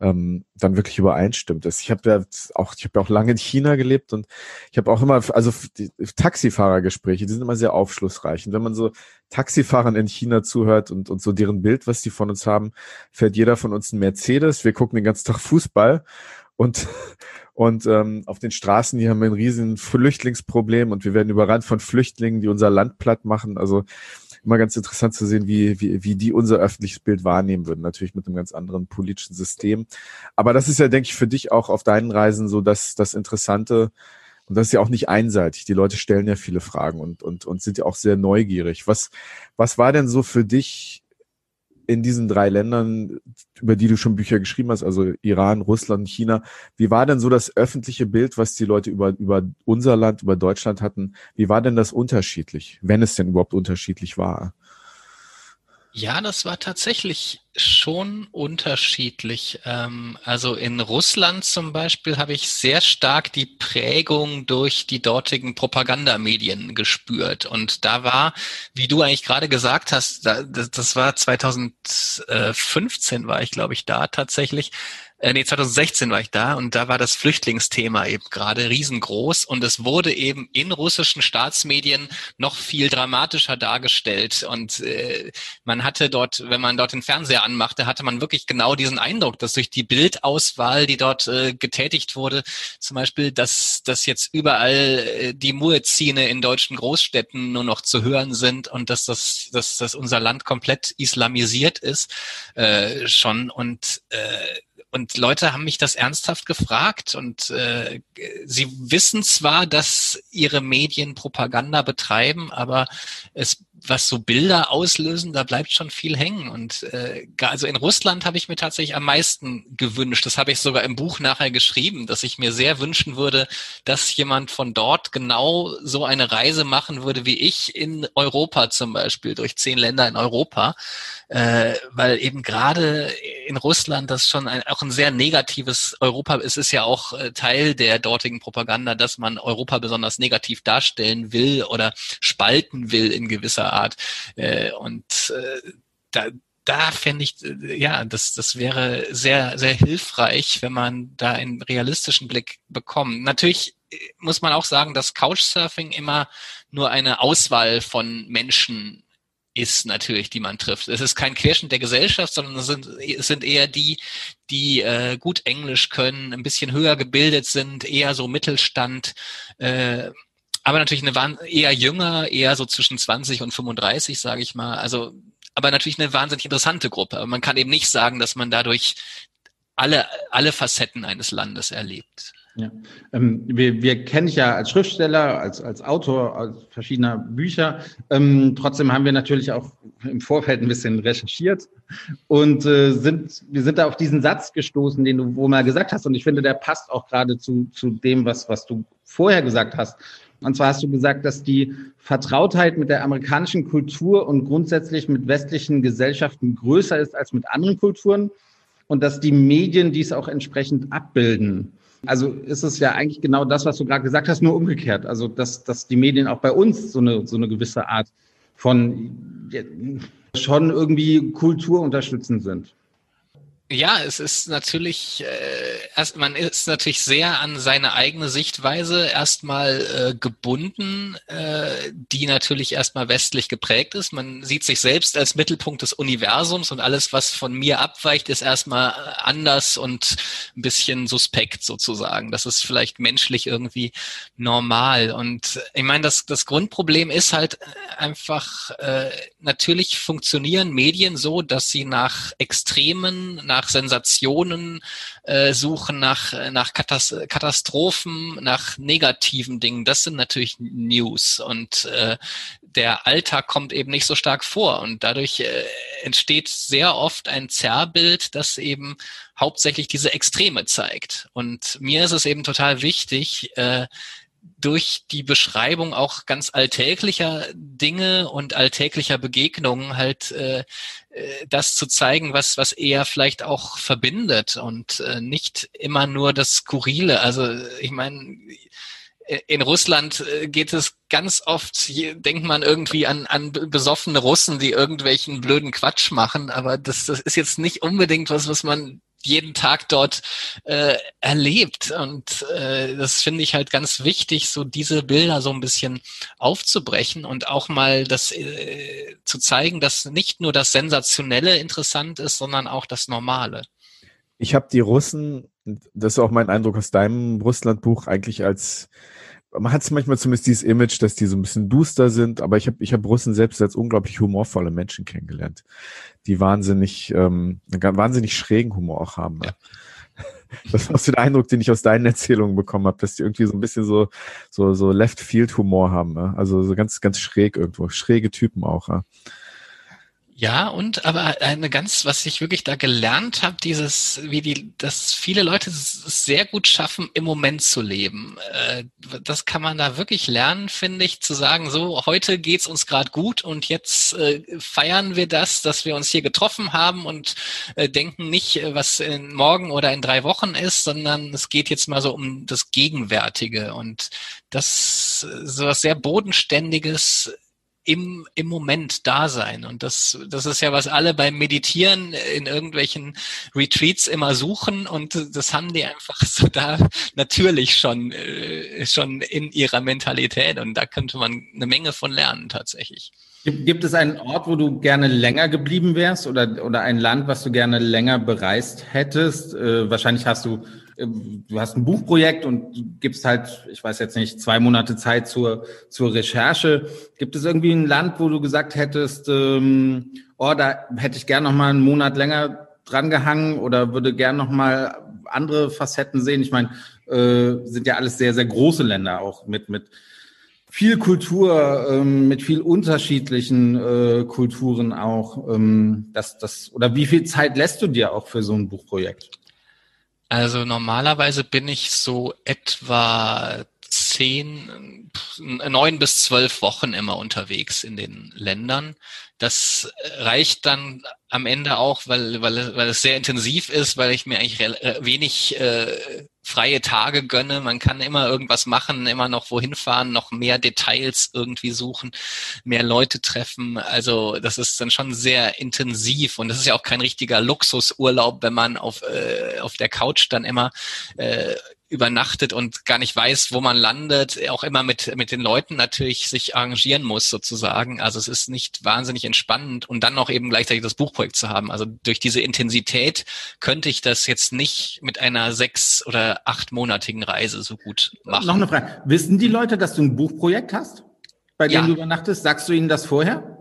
ähm, dann wirklich übereinstimmt. Ich habe ja auch, ich habe ja auch lange in China gelebt und ich habe auch immer, also die Taxifahrergespräche, die sind immer sehr aufschlussreich. Und wenn man so Taxifahrern in China zuhört und, und so deren Bild, was die von uns haben, fährt jeder von uns ein Mercedes. Wir gucken den ganzen Tag Fußball und und ähm, auf den Straßen hier haben wir ein riesen Flüchtlingsproblem und wir werden überrannt von Flüchtlingen, die unser Land platt machen. Also immer ganz interessant zu sehen, wie, wie, wie die unser öffentliches Bild wahrnehmen würden. Natürlich mit einem ganz anderen politischen System. Aber das ist ja, denke ich, für dich auch auf deinen Reisen so das, das Interessante. Und das ist ja auch nicht einseitig. Die Leute stellen ja viele Fragen und, und, und sind ja auch sehr neugierig. Was, was war denn so für dich in diesen drei Ländern, über die du schon Bücher geschrieben hast, also Iran, Russland, China, wie war denn so das öffentliche Bild, was die Leute über, über unser Land, über Deutschland hatten? Wie war denn das unterschiedlich, wenn es denn überhaupt unterschiedlich war? Ja, das war tatsächlich schon unterschiedlich. Ähm, also in Russland zum Beispiel habe ich sehr stark die Prägung durch die dortigen Propagandamedien gespürt. Und da war, wie du eigentlich gerade gesagt hast, das war 2015 war ich, glaube ich, da tatsächlich äh, nee, 2016 war ich da und da war das Flüchtlingsthema eben gerade riesengroß und es wurde eben in russischen Staatsmedien noch viel dramatischer dargestellt und äh, man hatte dort, wenn man dort den Fernseher anmachte, hatte man wirklich genau diesen Eindruck, dass durch die Bildauswahl, die dort äh, getätigt wurde, zum Beispiel, dass, dass jetzt überall äh, die Muezzine in deutschen Großstädten nur noch zu hören sind und dass das, dass, dass unser Land komplett islamisiert ist äh, schon und äh, und Leute haben mich das ernsthaft gefragt und äh, sie wissen zwar, dass ihre Medien Propaganda betreiben, aber es was so Bilder auslösen, da bleibt schon viel hängen. Und äh, also in Russland habe ich mir tatsächlich am meisten gewünscht. Das habe ich sogar im Buch nachher geschrieben, dass ich mir sehr wünschen würde, dass jemand von dort genau so eine Reise machen würde wie ich in Europa zum Beispiel, durch zehn Länder in Europa. Äh, weil eben gerade in Russland das schon ein, auch ein sehr negatives Europa, es ist ja auch äh, Teil der dortigen Propaganda, dass man Europa besonders negativ darstellen will oder spalten will in gewisser Art. Äh, und äh, da, da fände ich, äh, ja, das, das wäre sehr, sehr hilfreich, wenn man da einen realistischen Blick bekommt. Natürlich äh, muss man auch sagen, dass Couchsurfing immer nur eine Auswahl von Menschen ist natürlich, die man trifft. Es ist kein Querschnitt der Gesellschaft, sondern es sind, es sind eher die, die äh, gut Englisch können, ein bisschen höher gebildet sind, eher so Mittelstand, äh, aber natürlich eine eher jünger, eher so zwischen 20 und 35, sage ich mal. Also, aber natürlich eine wahnsinnig interessante Gruppe. Aber man kann eben nicht sagen, dass man dadurch alle, alle Facetten eines Landes erlebt. Ja. Ähm, wir, wir kennen dich ja als Schriftsteller, als, als Autor als verschiedener Bücher. Ähm, trotzdem haben wir natürlich auch im Vorfeld ein bisschen recherchiert und äh, sind, wir sind da auf diesen Satz gestoßen, den du wohl mal gesagt hast. Und ich finde, der passt auch gerade zu, zu dem, was, was du vorher gesagt hast. Und zwar hast du gesagt, dass die Vertrautheit mit der amerikanischen Kultur und grundsätzlich mit westlichen Gesellschaften größer ist als mit anderen Kulturen und dass die Medien dies auch entsprechend abbilden. Also ist es ja eigentlich genau das, was du gerade gesagt hast, nur umgekehrt. Also dass, dass die Medien auch bei uns so eine, so eine gewisse Art von schon irgendwie kulturunterstützend sind. Ja, es ist natürlich, äh, erst, man ist natürlich sehr an seine eigene Sichtweise erstmal äh, gebunden, äh, die natürlich erstmal westlich geprägt ist. Man sieht sich selbst als Mittelpunkt des Universums und alles, was von mir abweicht, ist erstmal anders und ein bisschen suspekt sozusagen. Das ist vielleicht menschlich irgendwie normal. Und ich meine, das, das Grundproblem ist halt einfach, äh, natürlich funktionieren Medien so, dass sie nach Extremen, nach nach Sensationen äh, suchen, nach, nach Katastrophen, nach negativen Dingen. Das sind natürlich News. Und äh, der Alltag kommt eben nicht so stark vor und dadurch äh, entsteht sehr oft ein Zerrbild, das eben hauptsächlich diese Extreme zeigt. Und mir ist es eben total wichtig, äh, durch die Beschreibung auch ganz alltäglicher Dinge und alltäglicher Begegnungen halt äh, äh, das zu zeigen, was was eher vielleicht auch verbindet und äh, nicht immer nur das Skurrile. Also ich meine, in Russland äh, geht es ganz oft, denkt man irgendwie an, an besoffene Russen, die irgendwelchen blöden Quatsch machen, aber das, das ist jetzt nicht unbedingt was, was man jeden Tag dort äh, erlebt. Und äh, das finde ich halt ganz wichtig, so diese Bilder so ein bisschen aufzubrechen und auch mal das äh, zu zeigen, dass nicht nur das Sensationelle interessant ist, sondern auch das Normale. Ich habe die Russen, das ist auch mein Eindruck aus deinem Russlandbuch, eigentlich als man hat manchmal zumindest dieses Image, dass die so ein bisschen duster sind, aber ich habe ich hab Russen selbst als unglaublich humorvolle Menschen kennengelernt, die wahnsinnig, ähm, wahnsinnig schrägen Humor auch haben. Ja. Das war so der Eindruck, den ich aus deinen Erzählungen bekommen habe, dass die irgendwie so ein bisschen so so so Left Field Humor haben, ne? also so ganz ganz schräg irgendwo, schräge Typen auch. Ja? Ja, und aber eine ganz, was ich wirklich da gelernt habe, dieses, wie die, dass viele Leute es sehr gut schaffen, im Moment zu leben. Äh, das kann man da wirklich lernen, finde ich, zu sagen, so, heute geht's uns gerade gut und jetzt äh, feiern wir das, dass wir uns hier getroffen haben und äh, denken nicht, was in morgen oder in drei Wochen ist, sondern es geht jetzt mal so um das Gegenwärtige und das so was sehr Bodenständiges im, im Moment da sein. Und das, das ist ja, was alle beim Meditieren in irgendwelchen Retreats immer suchen. Und das haben die einfach so da natürlich schon, äh, schon in ihrer Mentalität. Und da könnte man eine Menge von lernen tatsächlich. Gibt es einen Ort, wo du gerne länger geblieben wärst oder, oder ein Land, was du gerne länger bereist hättest? Äh, wahrscheinlich hast du du hast ein Buchprojekt und gibst halt, ich weiß jetzt nicht, zwei Monate Zeit zur, zur Recherche. Gibt es irgendwie ein Land, wo du gesagt hättest, ähm, oh, da hätte ich gern noch mal einen Monat länger dran gehangen oder würde gern noch mal andere Facetten sehen? Ich meine, äh, sind ja alles sehr, sehr große Länder auch mit, mit viel Kultur, ähm, mit viel unterschiedlichen äh, Kulturen auch. Ähm, das, das, oder wie viel Zeit lässt du dir auch für so ein Buchprojekt? Also normalerweise bin ich so etwa zehn, neun bis zwölf Wochen immer unterwegs in den Ländern. Das reicht dann am Ende auch, weil, weil, weil es sehr intensiv ist, weil ich mir eigentlich wenig äh, freie Tage gönne. Man kann immer irgendwas machen, immer noch wohin fahren, noch mehr Details irgendwie suchen, mehr Leute treffen. Also das ist dann schon sehr intensiv und das ist ja auch kein richtiger Luxusurlaub, wenn man auf, äh, auf der Couch dann immer äh, übernachtet und gar nicht weiß, wo man landet, auch immer mit, mit den Leuten natürlich sich arrangieren muss sozusagen. Also es ist nicht wahnsinnig entspannend und dann noch eben gleichzeitig das Buchprojekt zu haben. Also durch diese Intensität könnte ich das jetzt nicht mit einer sechs- oder achtmonatigen Reise so gut machen. Noch eine Frage. Wissen die Leute, dass du ein Buchprojekt hast, bei dem ja. du übernachtest? Sagst du ihnen das vorher?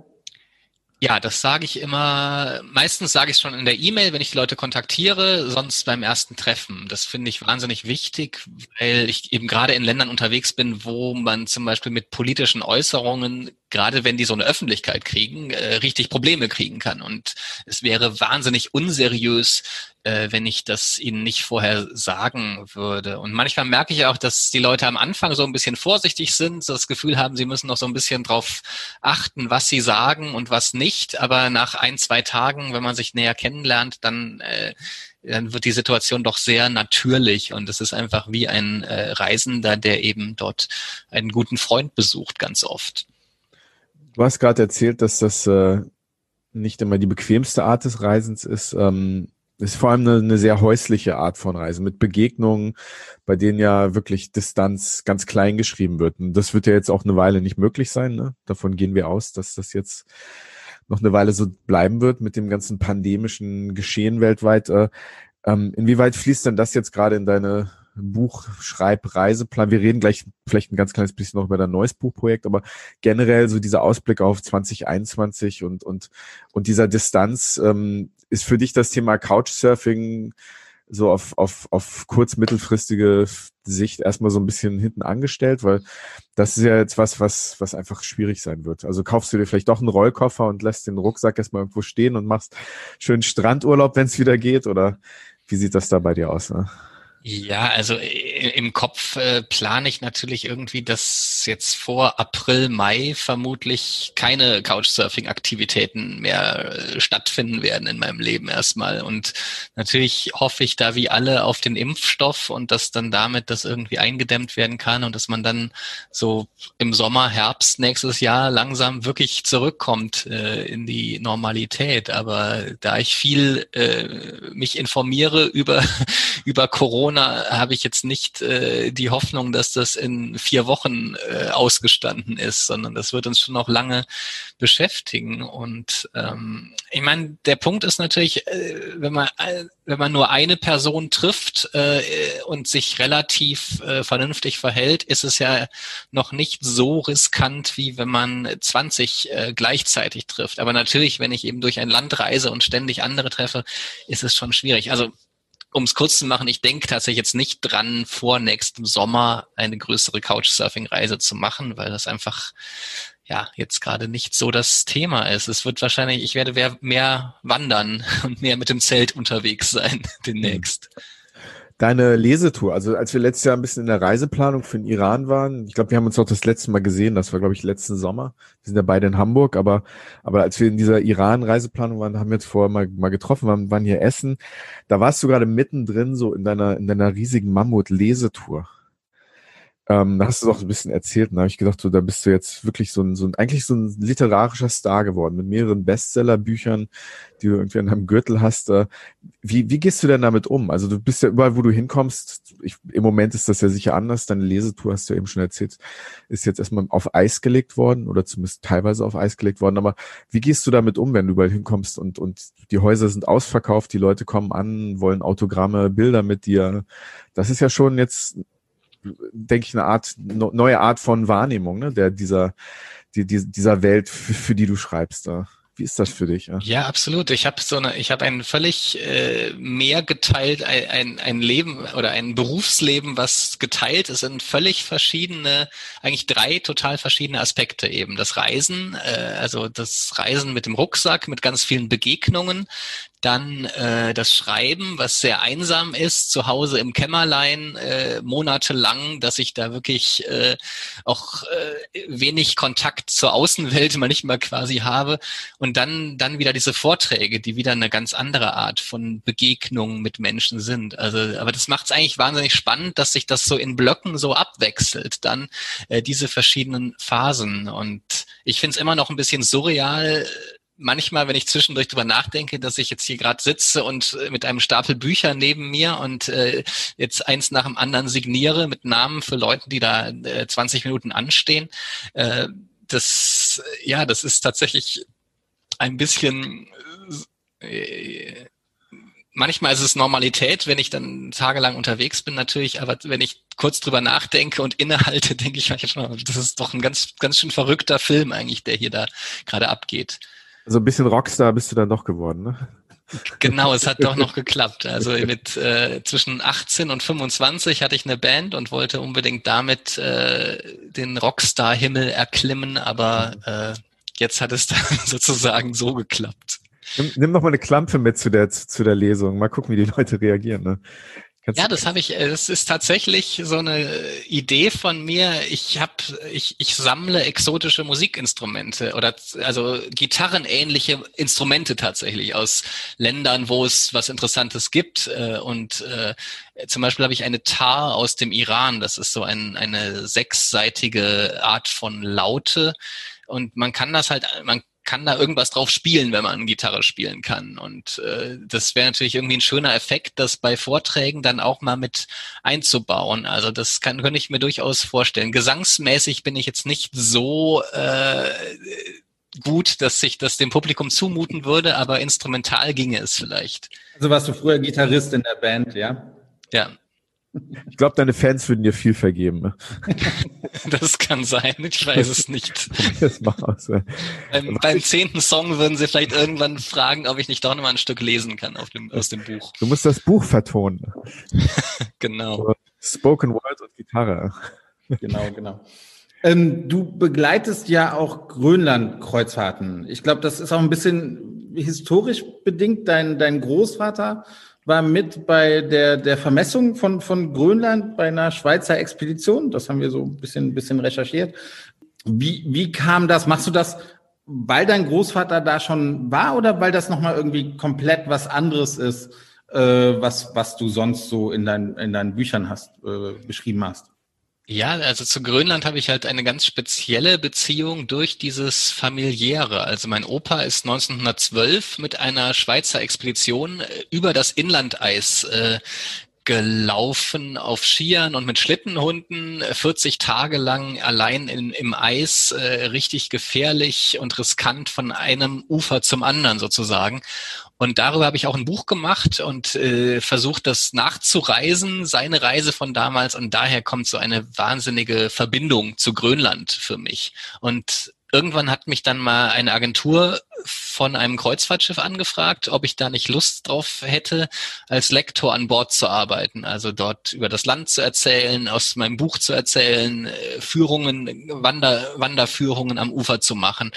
Ja, das sage ich immer. Meistens sage ich es schon in der E-Mail, wenn ich die Leute kontaktiere, sonst beim ersten Treffen. Das finde ich wahnsinnig wichtig, weil ich eben gerade in Ländern unterwegs bin, wo man zum Beispiel mit politischen Äußerungen gerade wenn die so eine Öffentlichkeit kriegen, äh, richtig Probleme kriegen kann. Und es wäre wahnsinnig unseriös, äh, wenn ich das ihnen nicht vorher sagen würde. Und manchmal merke ich auch, dass die Leute am Anfang so ein bisschen vorsichtig sind, so das Gefühl haben, sie müssen noch so ein bisschen drauf achten, was sie sagen und was nicht. Aber nach ein, zwei Tagen, wenn man sich näher kennenlernt, dann äh, dann wird die Situation doch sehr natürlich und es ist einfach wie ein äh, Reisender, der eben dort einen guten Freund besucht, ganz oft. Du hast gerade erzählt, dass das äh, nicht immer die bequemste Art des Reisens ist. Ähm, ist vor allem eine, eine sehr häusliche Art von Reisen mit Begegnungen, bei denen ja wirklich Distanz ganz klein geschrieben wird. Und das wird ja jetzt auch eine Weile nicht möglich sein. Ne? Davon gehen wir aus, dass das jetzt noch eine Weile so bleiben wird mit dem ganzen pandemischen Geschehen weltweit. Äh, ähm, inwieweit fließt denn das jetzt gerade in deine Buch, Schreib, Reiseplan. Wir reden gleich vielleicht ein ganz kleines bisschen noch über dein neues Buchprojekt, aber generell so dieser Ausblick auf 2021 und, und, und dieser Distanz, ähm, ist für dich das Thema Couchsurfing so auf, auf, auf kurz mittelfristige Sicht erstmal so ein bisschen hinten angestellt, weil das ist ja jetzt was, was, was einfach schwierig sein wird. Also kaufst du dir vielleicht doch einen Rollkoffer und lässt den Rucksack erstmal irgendwo stehen und machst schön Strandurlaub, wenn es wieder geht, oder wie sieht das da bei dir aus? Ne? Ja, also äh, im Kopf äh, plane ich natürlich irgendwie, dass jetzt vor April, Mai vermutlich keine Couchsurfing-Aktivitäten mehr äh, stattfinden werden in meinem Leben erstmal. Und natürlich hoffe ich da wie alle auf den Impfstoff und dass dann damit das irgendwie eingedämmt werden kann und dass man dann so im Sommer, Herbst nächstes Jahr langsam wirklich zurückkommt äh, in die Normalität. Aber da ich viel äh, mich informiere über, über Corona, habe ich jetzt nicht äh, die Hoffnung, dass das in vier Wochen äh, ausgestanden ist, sondern das wird uns schon noch lange beschäftigen. Und ähm, ich meine, der Punkt ist natürlich, äh, wenn man äh, wenn man nur eine Person trifft äh, und sich relativ äh, vernünftig verhält, ist es ja noch nicht so riskant, wie wenn man 20 äh, gleichzeitig trifft. Aber natürlich, wenn ich eben durch ein Land reise und ständig andere treffe, ist es schon schwierig. Also um es kurz zu machen, ich denke tatsächlich jetzt nicht dran, vor nächstem Sommer eine größere Couchsurfing-Reise zu machen, weil das einfach ja jetzt gerade nicht so das Thema ist. Es wird wahrscheinlich, ich werde mehr wandern und mehr mit dem Zelt unterwegs sein demnächst. Mhm deine Lesetour, also als wir letztes Jahr ein bisschen in der Reiseplanung für den Iran waren, ich glaube, wir haben uns auch das letzte Mal gesehen, das war, glaube ich, letzten Sommer. Wir sind ja beide in Hamburg, aber, aber als wir in dieser Iran-Reiseplanung waren, haben wir uns vorher mal, mal getroffen, waren, waren hier essen. Da warst du gerade mittendrin so in deiner, in deiner riesigen Mammut-Lesetour. Ähm, da hast du doch ein bisschen erzählt und da habe ich gedacht, so, da bist du jetzt wirklich so ein, so ein, eigentlich so ein literarischer Star geworden mit mehreren Bestsellerbüchern, die du irgendwie an deinem Gürtel hast. Äh, wie, wie gehst du denn damit um? Also du bist ja überall, wo du hinkommst. Ich, Im Moment ist das ja sicher anders. Deine Lesetour, hast du ja eben schon erzählt, ist jetzt erstmal auf Eis gelegt worden oder zumindest teilweise auf Eis gelegt worden. Aber wie gehst du damit um, wenn du überall hinkommst und, und die Häuser sind ausverkauft, die Leute kommen an, wollen Autogramme, Bilder mit dir? Das ist ja schon jetzt denke ich, eine Art, neue Art von Wahrnehmung, ne, der dieser, die, die, dieser Welt, für, die du schreibst. Da. Wie ist das für dich? Ja, ja absolut. Ich habe so eine, ich habe ein völlig äh, mehr geteilt, ein, ein, ein Leben oder ein Berufsleben, was geteilt ist in völlig verschiedene, eigentlich drei total verschiedene Aspekte eben. Das Reisen, äh, also das Reisen mit dem Rucksack, mit ganz vielen Begegnungen, dann äh, das Schreiben, was sehr einsam ist, zu Hause im Kämmerlein, äh, monatelang, dass ich da wirklich äh, auch äh, wenig Kontakt zur Außenwelt mal nicht mal quasi habe. Und dann, dann wieder diese Vorträge, die wieder eine ganz andere Art von Begegnung mit Menschen sind. Also, aber das macht es eigentlich wahnsinnig spannend, dass sich das so in Blöcken so abwechselt, dann äh, diese verschiedenen Phasen. Und ich finde es immer noch ein bisschen surreal, manchmal, wenn ich zwischendurch drüber nachdenke, dass ich jetzt hier gerade sitze und äh, mit einem Stapel Bücher neben mir und äh, jetzt eins nach dem anderen signiere mit Namen für Leute, die da äh, 20 Minuten anstehen. Äh, das, ja, das ist tatsächlich ein bisschen äh, manchmal ist es Normalität, wenn ich dann tagelang unterwegs bin natürlich, aber wenn ich kurz drüber nachdenke und innehalte, denke ich manchmal, das ist doch ein ganz, ganz schön verrückter Film eigentlich, der hier da gerade abgeht. So ein bisschen Rockstar bist du dann doch geworden, ne? Genau, es hat doch noch geklappt. Also mit äh, zwischen 18 und 25 hatte ich eine Band und wollte unbedingt damit äh, den Rockstar-Himmel erklimmen, aber äh, jetzt hat es dann sozusagen so geklappt. Nimm, nimm noch mal eine Klampe mit zu der zu der Lesung. Mal gucken, wie die Leute reagieren. Ne? Kannst ja, das habe ich. Äh, das ist tatsächlich so eine Idee von mir. Ich habe, ich, ich sammle exotische Musikinstrumente oder also gitarrenähnliche Instrumente tatsächlich aus Ländern, wo es was Interessantes gibt. Äh, und äh, zum Beispiel habe ich eine Tar aus dem Iran. Das ist so ein, eine sechsseitige Art von Laute. Und man kann das halt, man kann da irgendwas drauf spielen, wenn man Gitarre spielen kann. Und äh, das wäre natürlich irgendwie ein schöner Effekt, das bei Vorträgen dann auch mal mit einzubauen. Also das kann, könnte ich mir durchaus vorstellen. Gesangsmäßig bin ich jetzt nicht so äh, gut, dass sich das dem Publikum zumuten würde, aber instrumental ginge es vielleicht. Also warst du früher Gitarrist in der Band, ja? Ja. Ich glaube, deine Fans würden dir viel vergeben. Ne? das kann sein, ich weiß es nicht. das mal aus, beim, beim zehnten Song würden sie vielleicht irgendwann fragen, ob ich nicht doch noch mal ein Stück lesen kann auf dem, aus dem Buch. Du musst das Buch vertonen. genau. Spoken Word und Gitarre. Genau, genau. Ähm, du begleitest ja auch Grönland-Kreuzfahrten. Ich glaube, das ist auch ein bisschen historisch bedingt. Dein, dein Großvater war mit bei der, der Vermessung von, von Grönland bei einer Schweizer Expedition. Das haben wir so ein bisschen, bisschen recherchiert. Wie, wie kam das? Machst du das, weil dein Großvater da schon war oder weil das nochmal irgendwie komplett was anderes ist, äh, was, was du sonst so in, dein, in deinen Büchern hast, äh, beschrieben hast? Ja, also zu Grönland habe ich halt eine ganz spezielle Beziehung durch dieses familiäre. Also mein Opa ist 1912 mit einer Schweizer Expedition äh, über das Inlandeis äh, gelaufen auf Skiern und mit Schlittenhunden 40 Tage lang allein in, im Eis, äh, richtig gefährlich und riskant von einem Ufer zum anderen sozusagen. Und darüber habe ich auch ein Buch gemacht und äh, versucht, das nachzureisen, seine Reise von damals. Und daher kommt so eine wahnsinnige Verbindung zu Grönland für mich. Und irgendwann hat mich dann mal eine Agentur von einem Kreuzfahrtschiff angefragt, ob ich da nicht Lust drauf hätte, als Lektor an Bord zu arbeiten. Also dort über das Land zu erzählen, aus meinem Buch zu erzählen, äh, Führungen, Wander, Wanderführungen am Ufer zu machen.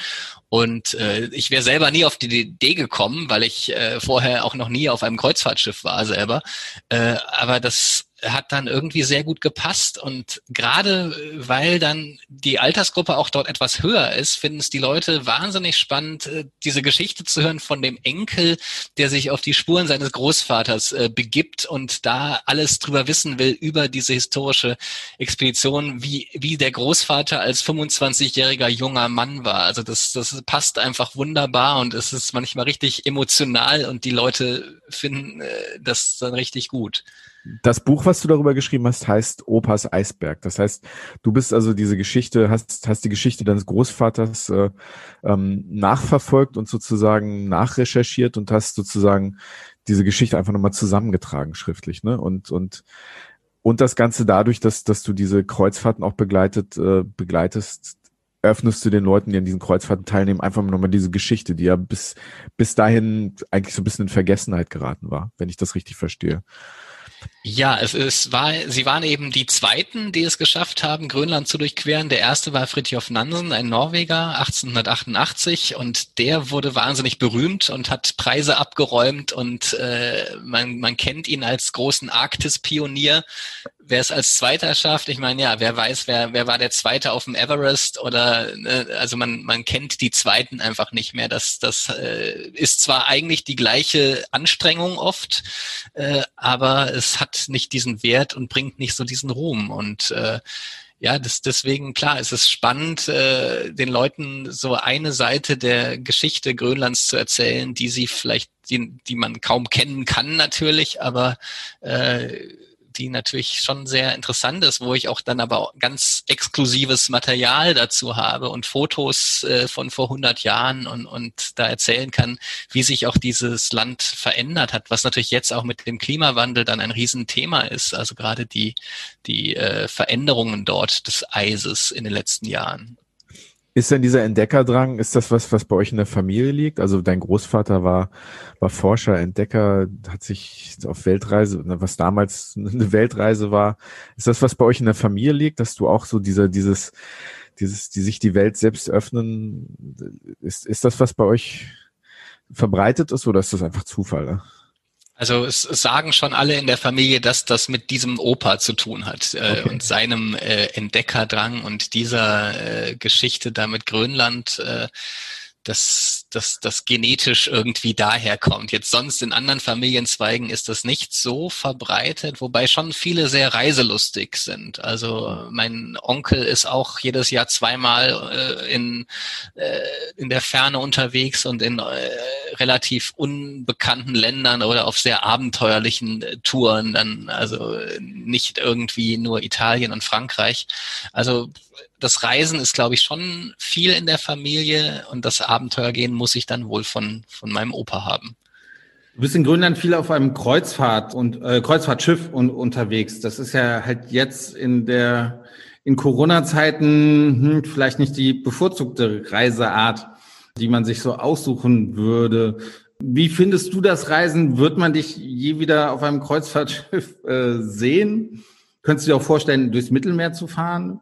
Und äh, ich wäre selber nie auf die Idee gekommen, weil ich äh, vorher auch noch nie auf einem Kreuzfahrtschiff war selber. Äh, aber das hat dann irgendwie sehr gut gepasst und gerade äh, weil dann die Altersgruppe auch dort etwas höher ist, finden es die Leute wahnsinnig spannend, äh, diese Geschichte zu hören von dem Enkel, der sich auf die Spuren seines Großvaters äh, begibt und da alles drüber wissen will über diese historische Expedition, wie, wie der Großvater als 25-jähriger junger Mann war. Also das, das passt einfach wunderbar und es ist manchmal richtig emotional und die Leute finden äh, das dann richtig gut. Das Buch, was du darüber geschrieben hast, heißt Opas Eisberg. Das heißt, du bist also diese Geschichte, hast, hast die Geschichte deines Großvaters äh, ähm, nachverfolgt und sozusagen nachrecherchiert und hast sozusagen diese Geschichte einfach nochmal zusammengetragen schriftlich, ne? Und, und, und das Ganze dadurch, dass, dass du diese Kreuzfahrten auch begleitet, äh, begleitest, öffnest du den Leuten, die an diesen Kreuzfahrten teilnehmen, einfach nochmal diese Geschichte, die ja bis, bis dahin eigentlich so ein bisschen in Vergessenheit geraten war, wenn ich das richtig verstehe. Ja, es, es war, sie waren eben die zweiten, die es geschafft haben, Grönland zu durchqueren. Der erste war Fridtjof Nansen, ein Norweger, 1888 und der wurde wahnsinnig berühmt und hat Preise abgeräumt. Und äh, man, man kennt ihn als großen Arktis-Pionier wer es als Zweiter schafft, ich meine, ja, wer weiß, wer, wer war der Zweite auf dem Everest oder ne, also man, man kennt die Zweiten einfach nicht mehr. Das, das äh, ist zwar eigentlich die gleiche Anstrengung oft, äh, aber es hat nicht diesen Wert und bringt nicht so diesen Ruhm. Und äh, ja, das, deswegen klar, es ist spannend, äh, den Leuten so eine Seite der Geschichte Grönlands zu erzählen, die sie vielleicht, die, die man kaum kennen kann natürlich, aber äh, die natürlich schon sehr interessant ist, wo ich auch dann aber ganz exklusives Material dazu habe und Fotos äh, von vor 100 Jahren und, und da erzählen kann, wie sich auch dieses Land verändert hat, was natürlich jetzt auch mit dem Klimawandel dann ein Riesenthema ist. Also gerade die, die äh, Veränderungen dort des Eises in den letzten Jahren. Ist denn dieser Entdeckerdrang, ist das was, was bei euch in der Familie liegt? Also dein Großvater war, war Forscher, Entdecker, hat sich auf Weltreise, was damals eine Weltreise war. Ist das was bei euch in der Familie liegt, dass du auch so dieser, dieses, dieses, die sich die Welt selbst öffnen, ist, ist das was bei euch verbreitet ist oder ist das einfach Zufall? Also es, sagen schon alle in der Familie, dass das mit diesem Opa zu tun hat äh, okay. und seinem äh, Entdeckerdrang und dieser äh, Geschichte da mit Grönland. Äh, dass, dass das genetisch irgendwie daherkommt. Jetzt sonst in anderen Familienzweigen ist das nicht so verbreitet, wobei schon viele sehr reiselustig sind. Also mein Onkel ist auch jedes Jahr zweimal äh, in, äh, in der Ferne unterwegs und in äh, relativ unbekannten Ländern oder auf sehr abenteuerlichen äh, Touren dann, also nicht irgendwie nur Italien und Frankreich. Also das Reisen ist, glaube ich, schon viel in der Familie und das Abenteuergehen muss ich dann wohl von, von meinem Opa haben. Du bist in Grönland viel auf einem Kreuzfahrt und äh, Kreuzfahrtschiff und, unterwegs. Das ist ja halt jetzt in der in Corona-Zeiten hm, vielleicht nicht die bevorzugte Reiseart, die man sich so aussuchen würde. Wie findest du das Reisen? Wird man dich je wieder auf einem Kreuzfahrtschiff äh, sehen? Könntest du dir auch vorstellen, durchs Mittelmeer zu fahren?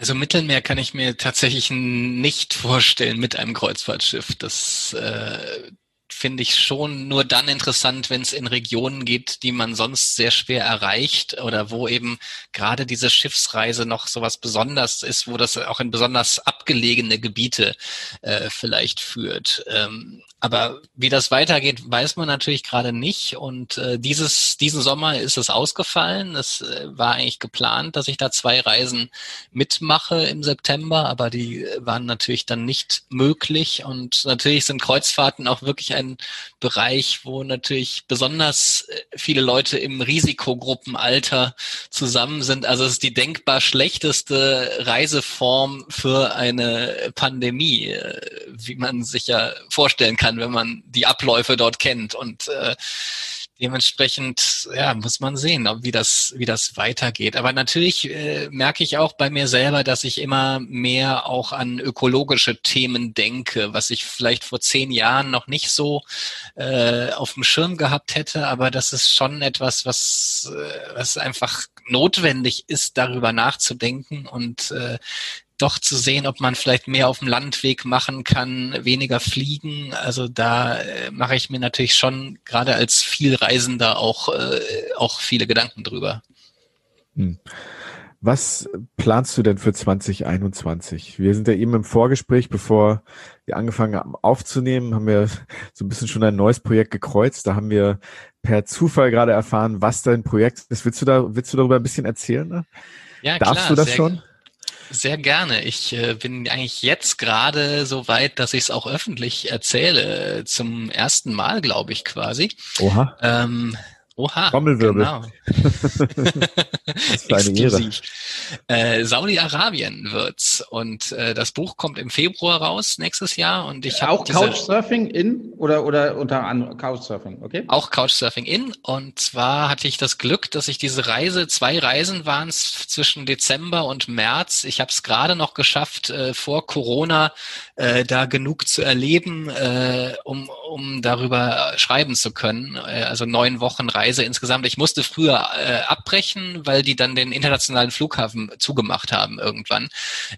Also Mittelmeer kann ich mir tatsächlich nicht vorstellen mit einem Kreuzfahrtschiff. Das äh, finde ich schon nur dann interessant, wenn es in Regionen geht, die man sonst sehr schwer erreicht oder wo eben gerade diese Schiffsreise noch so was Besonderes ist, wo das auch in besonders abgelegene Gebiete äh, vielleicht führt. Ähm, aber wie das weitergeht, weiß man natürlich gerade nicht. Und äh, dieses, diesen Sommer ist es ausgefallen. Es äh, war eigentlich geplant, dass ich da zwei Reisen mitmache im September, aber die waren natürlich dann nicht möglich. Und natürlich sind Kreuzfahrten auch wirklich ein Bereich, wo natürlich besonders äh, viele Leute im Risikogruppenalter zusammen sind. Also es ist die denkbar schlechteste Reiseform für eine Pandemie, äh, wie man sich ja vorstellen kann, wenn man die Abläufe dort kennt. Und äh, dementsprechend ja, muss man sehen, wie das, wie das weitergeht. Aber natürlich äh, merke ich auch bei mir selber, dass ich immer mehr auch an ökologische Themen denke, was ich vielleicht vor zehn Jahren noch nicht so äh, auf dem Schirm gehabt hätte. Aber das ist schon etwas, was, äh, was einfach notwendig ist, darüber nachzudenken und äh, doch zu sehen, ob man vielleicht mehr auf dem Landweg machen kann, weniger fliegen. Also da äh, mache ich mir natürlich schon gerade als Vielreisender auch, äh, auch viele Gedanken drüber. Hm. Was planst du denn für 2021? Wir sind ja eben im Vorgespräch, bevor wir angefangen haben aufzunehmen, haben wir so ein bisschen schon ein neues Projekt gekreuzt. Da haben wir per Zufall gerade erfahren, was dein Projekt ist. Willst du da, willst du darüber ein bisschen erzählen? Ja, Darfst klar, du das schon? Sehr gerne. Ich äh, bin eigentlich jetzt gerade so weit, dass ich es auch öffentlich erzähle. Zum ersten Mal, glaube ich, quasi. Oha. Ähm, Oha. Trommelwirbel. Genau. das ist eine Ehre. Äh, Saudi-Arabien wird's und äh, das Buch kommt im Februar raus nächstes Jahr und ich habe auch Couchsurfing in oder oder unter anderem Couchsurfing, okay? Auch Couchsurfing in und zwar hatte ich das Glück, dass ich diese Reise, zwei Reisen waren es zwischen Dezember und März. Ich habe es gerade noch geschafft äh, vor Corona äh, da genug zu erleben, äh, um um darüber schreiben zu können. Äh, also neun Wochen Reise insgesamt. Ich musste früher äh, abbrechen, weil die dann den internationalen Flughafen zugemacht haben irgendwann.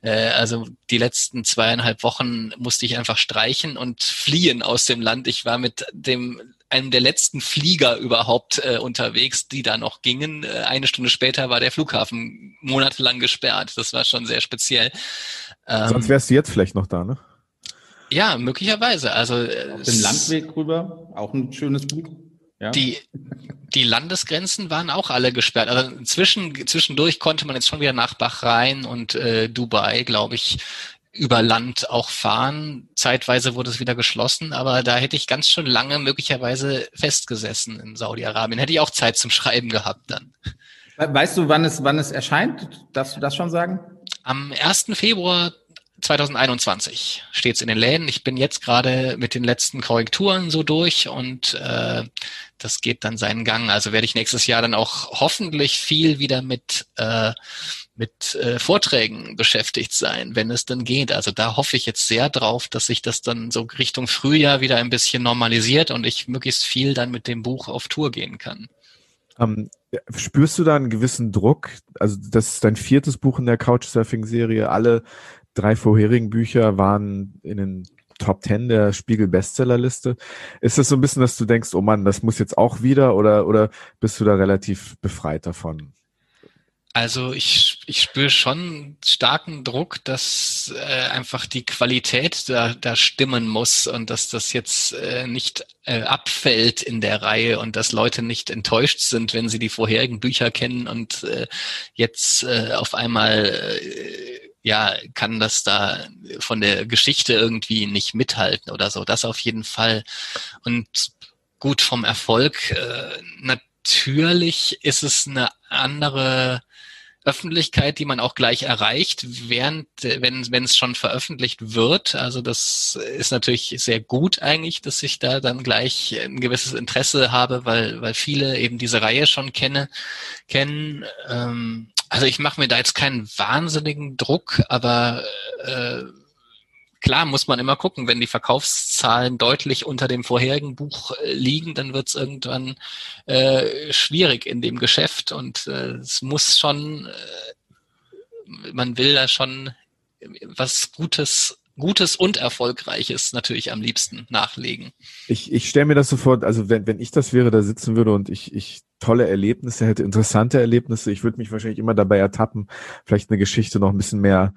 Äh, also die letzten zweieinhalb Wochen musste ich einfach streichen und fliehen aus dem Land. Ich war mit dem einem der letzten Flieger überhaupt äh, unterwegs, die da noch gingen. Äh, eine Stunde später war der Flughafen monatelang gesperrt. Das war schon sehr speziell. Ähm, Sonst wärst du jetzt vielleicht noch da, ne? Ja, möglicherweise. Also äh, Auf dem Landweg rüber, auch ein schönes Buch. Ja. Die, die Landesgrenzen waren auch alle gesperrt. Also zwischen, zwischendurch konnte man jetzt schon wieder nach Bahrain und äh, Dubai, glaube ich, über Land auch fahren. Zeitweise wurde es wieder geschlossen, aber da hätte ich ganz schön lange möglicherweise festgesessen in Saudi-Arabien. Hätte ich auch Zeit zum Schreiben gehabt dann. Weißt du, wann es, wann es erscheint? Darfst du das schon sagen? Am 1. Februar 2021 steht es in den Läden. Ich bin jetzt gerade mit den letzten Korrekturen so durch und äh, das geht dann seinen Gang. Also werde ich nächstes Jahr dann auch hoffentlich viel wieder mit äh, mit äh, Vorträgen beschäftigt sein, wenn es dann geht. Also da hoffe ich jetzt sehr drauf, dass sich das dann so Richtung Frühjahr wieder ein bisschen normalisiert und ich möglichst viel dann mit dem Buch auf Tour gehen kann. Ähm, spürst du da einen gewissen Druck? Also das ist dein viertes Buch in der Couchsurfing-Serie. Alle drei vorherigen Bücher waren in den Top Ten der Spiegel Bestsellerliste. Ist das so ein bisschen, dass du denkst, oh Mann, das muss jetzt auch wieder oder, oder bist du da relativ befreit davon? Also ich, ich spüre schon starken Druck, dass äh, einfach die Qualität da, da stimmen muss und dass das jetzt äh, nicht äh, abfällt in der Reihe und dass Leute nicht enttäuscht sind, wenn sie die vorherigen Bücher kennen und äh, jetzt äh, auf einmal äh, ja, kann das da von der Geschichte irgendwie nicht mithalten oder so. Das auf jeden Fall. Und gut vom Erfolg, äh, natürlich ist es eine andere Öffentlichkeit, die man auch gleich erreicht, während, wenn, wenn es schon veröffentlicht wird. Also das ist natürlich sehr gut eigentlich, dass ich da dann gleich ein gewisses Interesse habe, weil, weil viele eben diese Reihe schon kenne, kennen. Ähm, also ich mache mir da jetzt keinen wahnsinnigen Druck, aber äh, klar muss man immer gucken, wenn die Verkaufszahlen deutlich unter dem vorherigen Buch äh, liegen, dann wird es irgendwann äh, schwierig in dem Geschäft und äh, es muss schon, äh, man will da schon was Gutes Gutes und Erfolgreiches natürlich am liebsten nachlegen. Ich, ich stelle mir das sofort, also wenn, wenn ich das wäre, da sitzen würde und ich, ich tolle Erlebnisse hätte, interessante Erlebnisse, ich würde mich wahrscheinlich immer dabei ertappen, vielleicht eine Geschichte noch ein bisschen mehr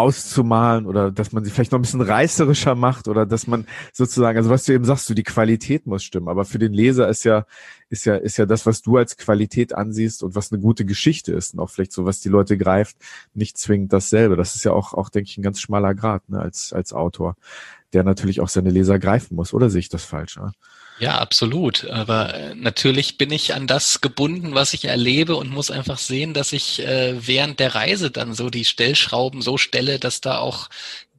auszumalen oder dass man sie vielleicht noch ein bisschen reißerischer macht oder dass man sozusagen, also was du eben sagst, du, die Qualität muss stimmen. Aber für den Leser ist ja, ist ja, ist ja das, was du als Qualität ansiehst und was eine gute Geschichte ist und auch vielleicht so, was die Leute greift, nicht zwingend dasselbe. Das ist ja auch, auch, denke ich, ein ganz schmaler Grad, ne, als, als Autor, der natürlich auch seine Leser greifen muss. Oder sehe ich das falsch? Ne? Absolut. Aber äh, natürlich bin ich an das gebunden, was ich erlebe und muss einfach sehen, dass ich äh, während der Reise dann so die Stellschrauben so stelle, dass da auch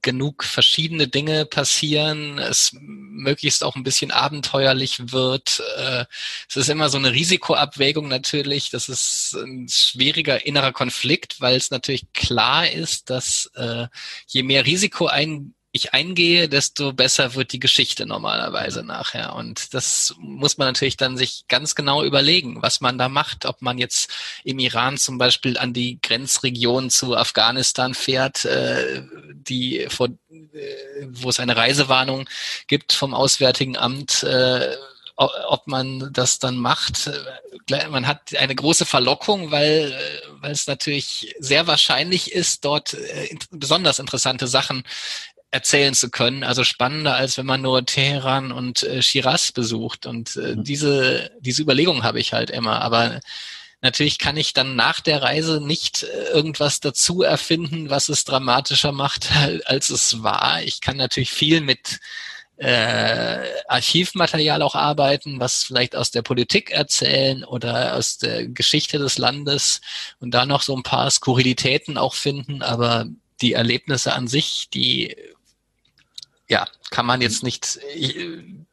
genug verschiedene Dinge passieren, es möglichst auch ein bisschen abenteuerlich wird. Äh, es ist immer so eine Risikoabwägung natürlich. Das ist ein schwieriger innerer Konflikt, weil es natürlich klar ist, dass äh, je mehr Risiko ein ich eingehe, desto besser wird die Geschichte normalerweise nachher. Und das muss man natürlich dann sich ganz genau überlegen, was man da macht. Ob man jetzt im Iran zum Beispiel an die Grenzregion zu Afghanistan fährt, äh, die vor, äh, wo es eine Reisewarnung gibt vom Auswärtigen Amt. Äh, ob man das dann macht. Man hat eine große Verlockung, weil, weil es natürlich sehr wahrscheinlich ist, dort äh, besonders interessante Sachen erzählen zu können. Also spannender, als wenn man nur Teheran und äh, Shiraz besucht. Und äh, mhm. diese, diese Überlegung habe ich halt immer. Aber natürlich kann ich dann nach der Reise nicht äh, irgendwas dazu erfinden, was es dramatischer macht, als es war. Ich kann natürlich viel mit äh, Archivmaterial auch arbeiten, was vielleicht aus der Politik erzählen oder aus der Geschichte des Landes und da noch so ein paar Skurrilitäten auch finden, aber die Erlebnisse an sich, die ja, kann man jetzt nicht,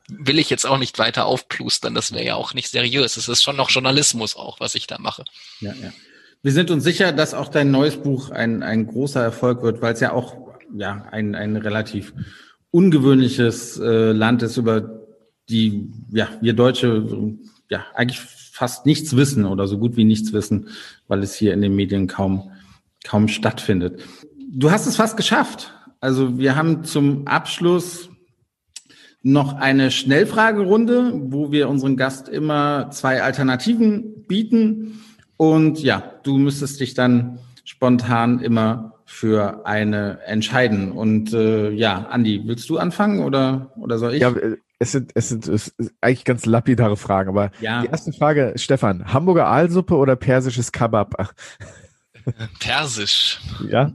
will ich jetzt auch nicht weiter aufplustern, das wäre ja auch nicht seriös. Es ist schon noch Journalismus auch, was ich da mache. Ja, ja. Wir sind uns sicher, dass auch dein neues Buch ein, ein großer Erfolg wird, weil es ja auch ja, ein, ein relativ ungewöhnliches äh, Land ist, über die ja, wir Deutsche ja eigentlich fast nichts wissen oder so gut wie nichts wissen, weil es hier in den Medien kaum, kaum stattfindet. Du hast es fast geschafft. Also wir haben zum Abschluss noch eine Schnellfragerunde, wo wir unseren Gast immer zwei Alternativen bieten. Und ja, du müsstest dich dann spontan immer für eine entscheiden. Und äh, ja, Andi, willst du anfangen oder, oder soll ich? Ja, es sind, es sind es eigentlich ganz lapidare Fragen, aber ja. die erste Frage, Stefan, Hamburger Aalsuppe oder persisches Kabab? Persisch. Ja.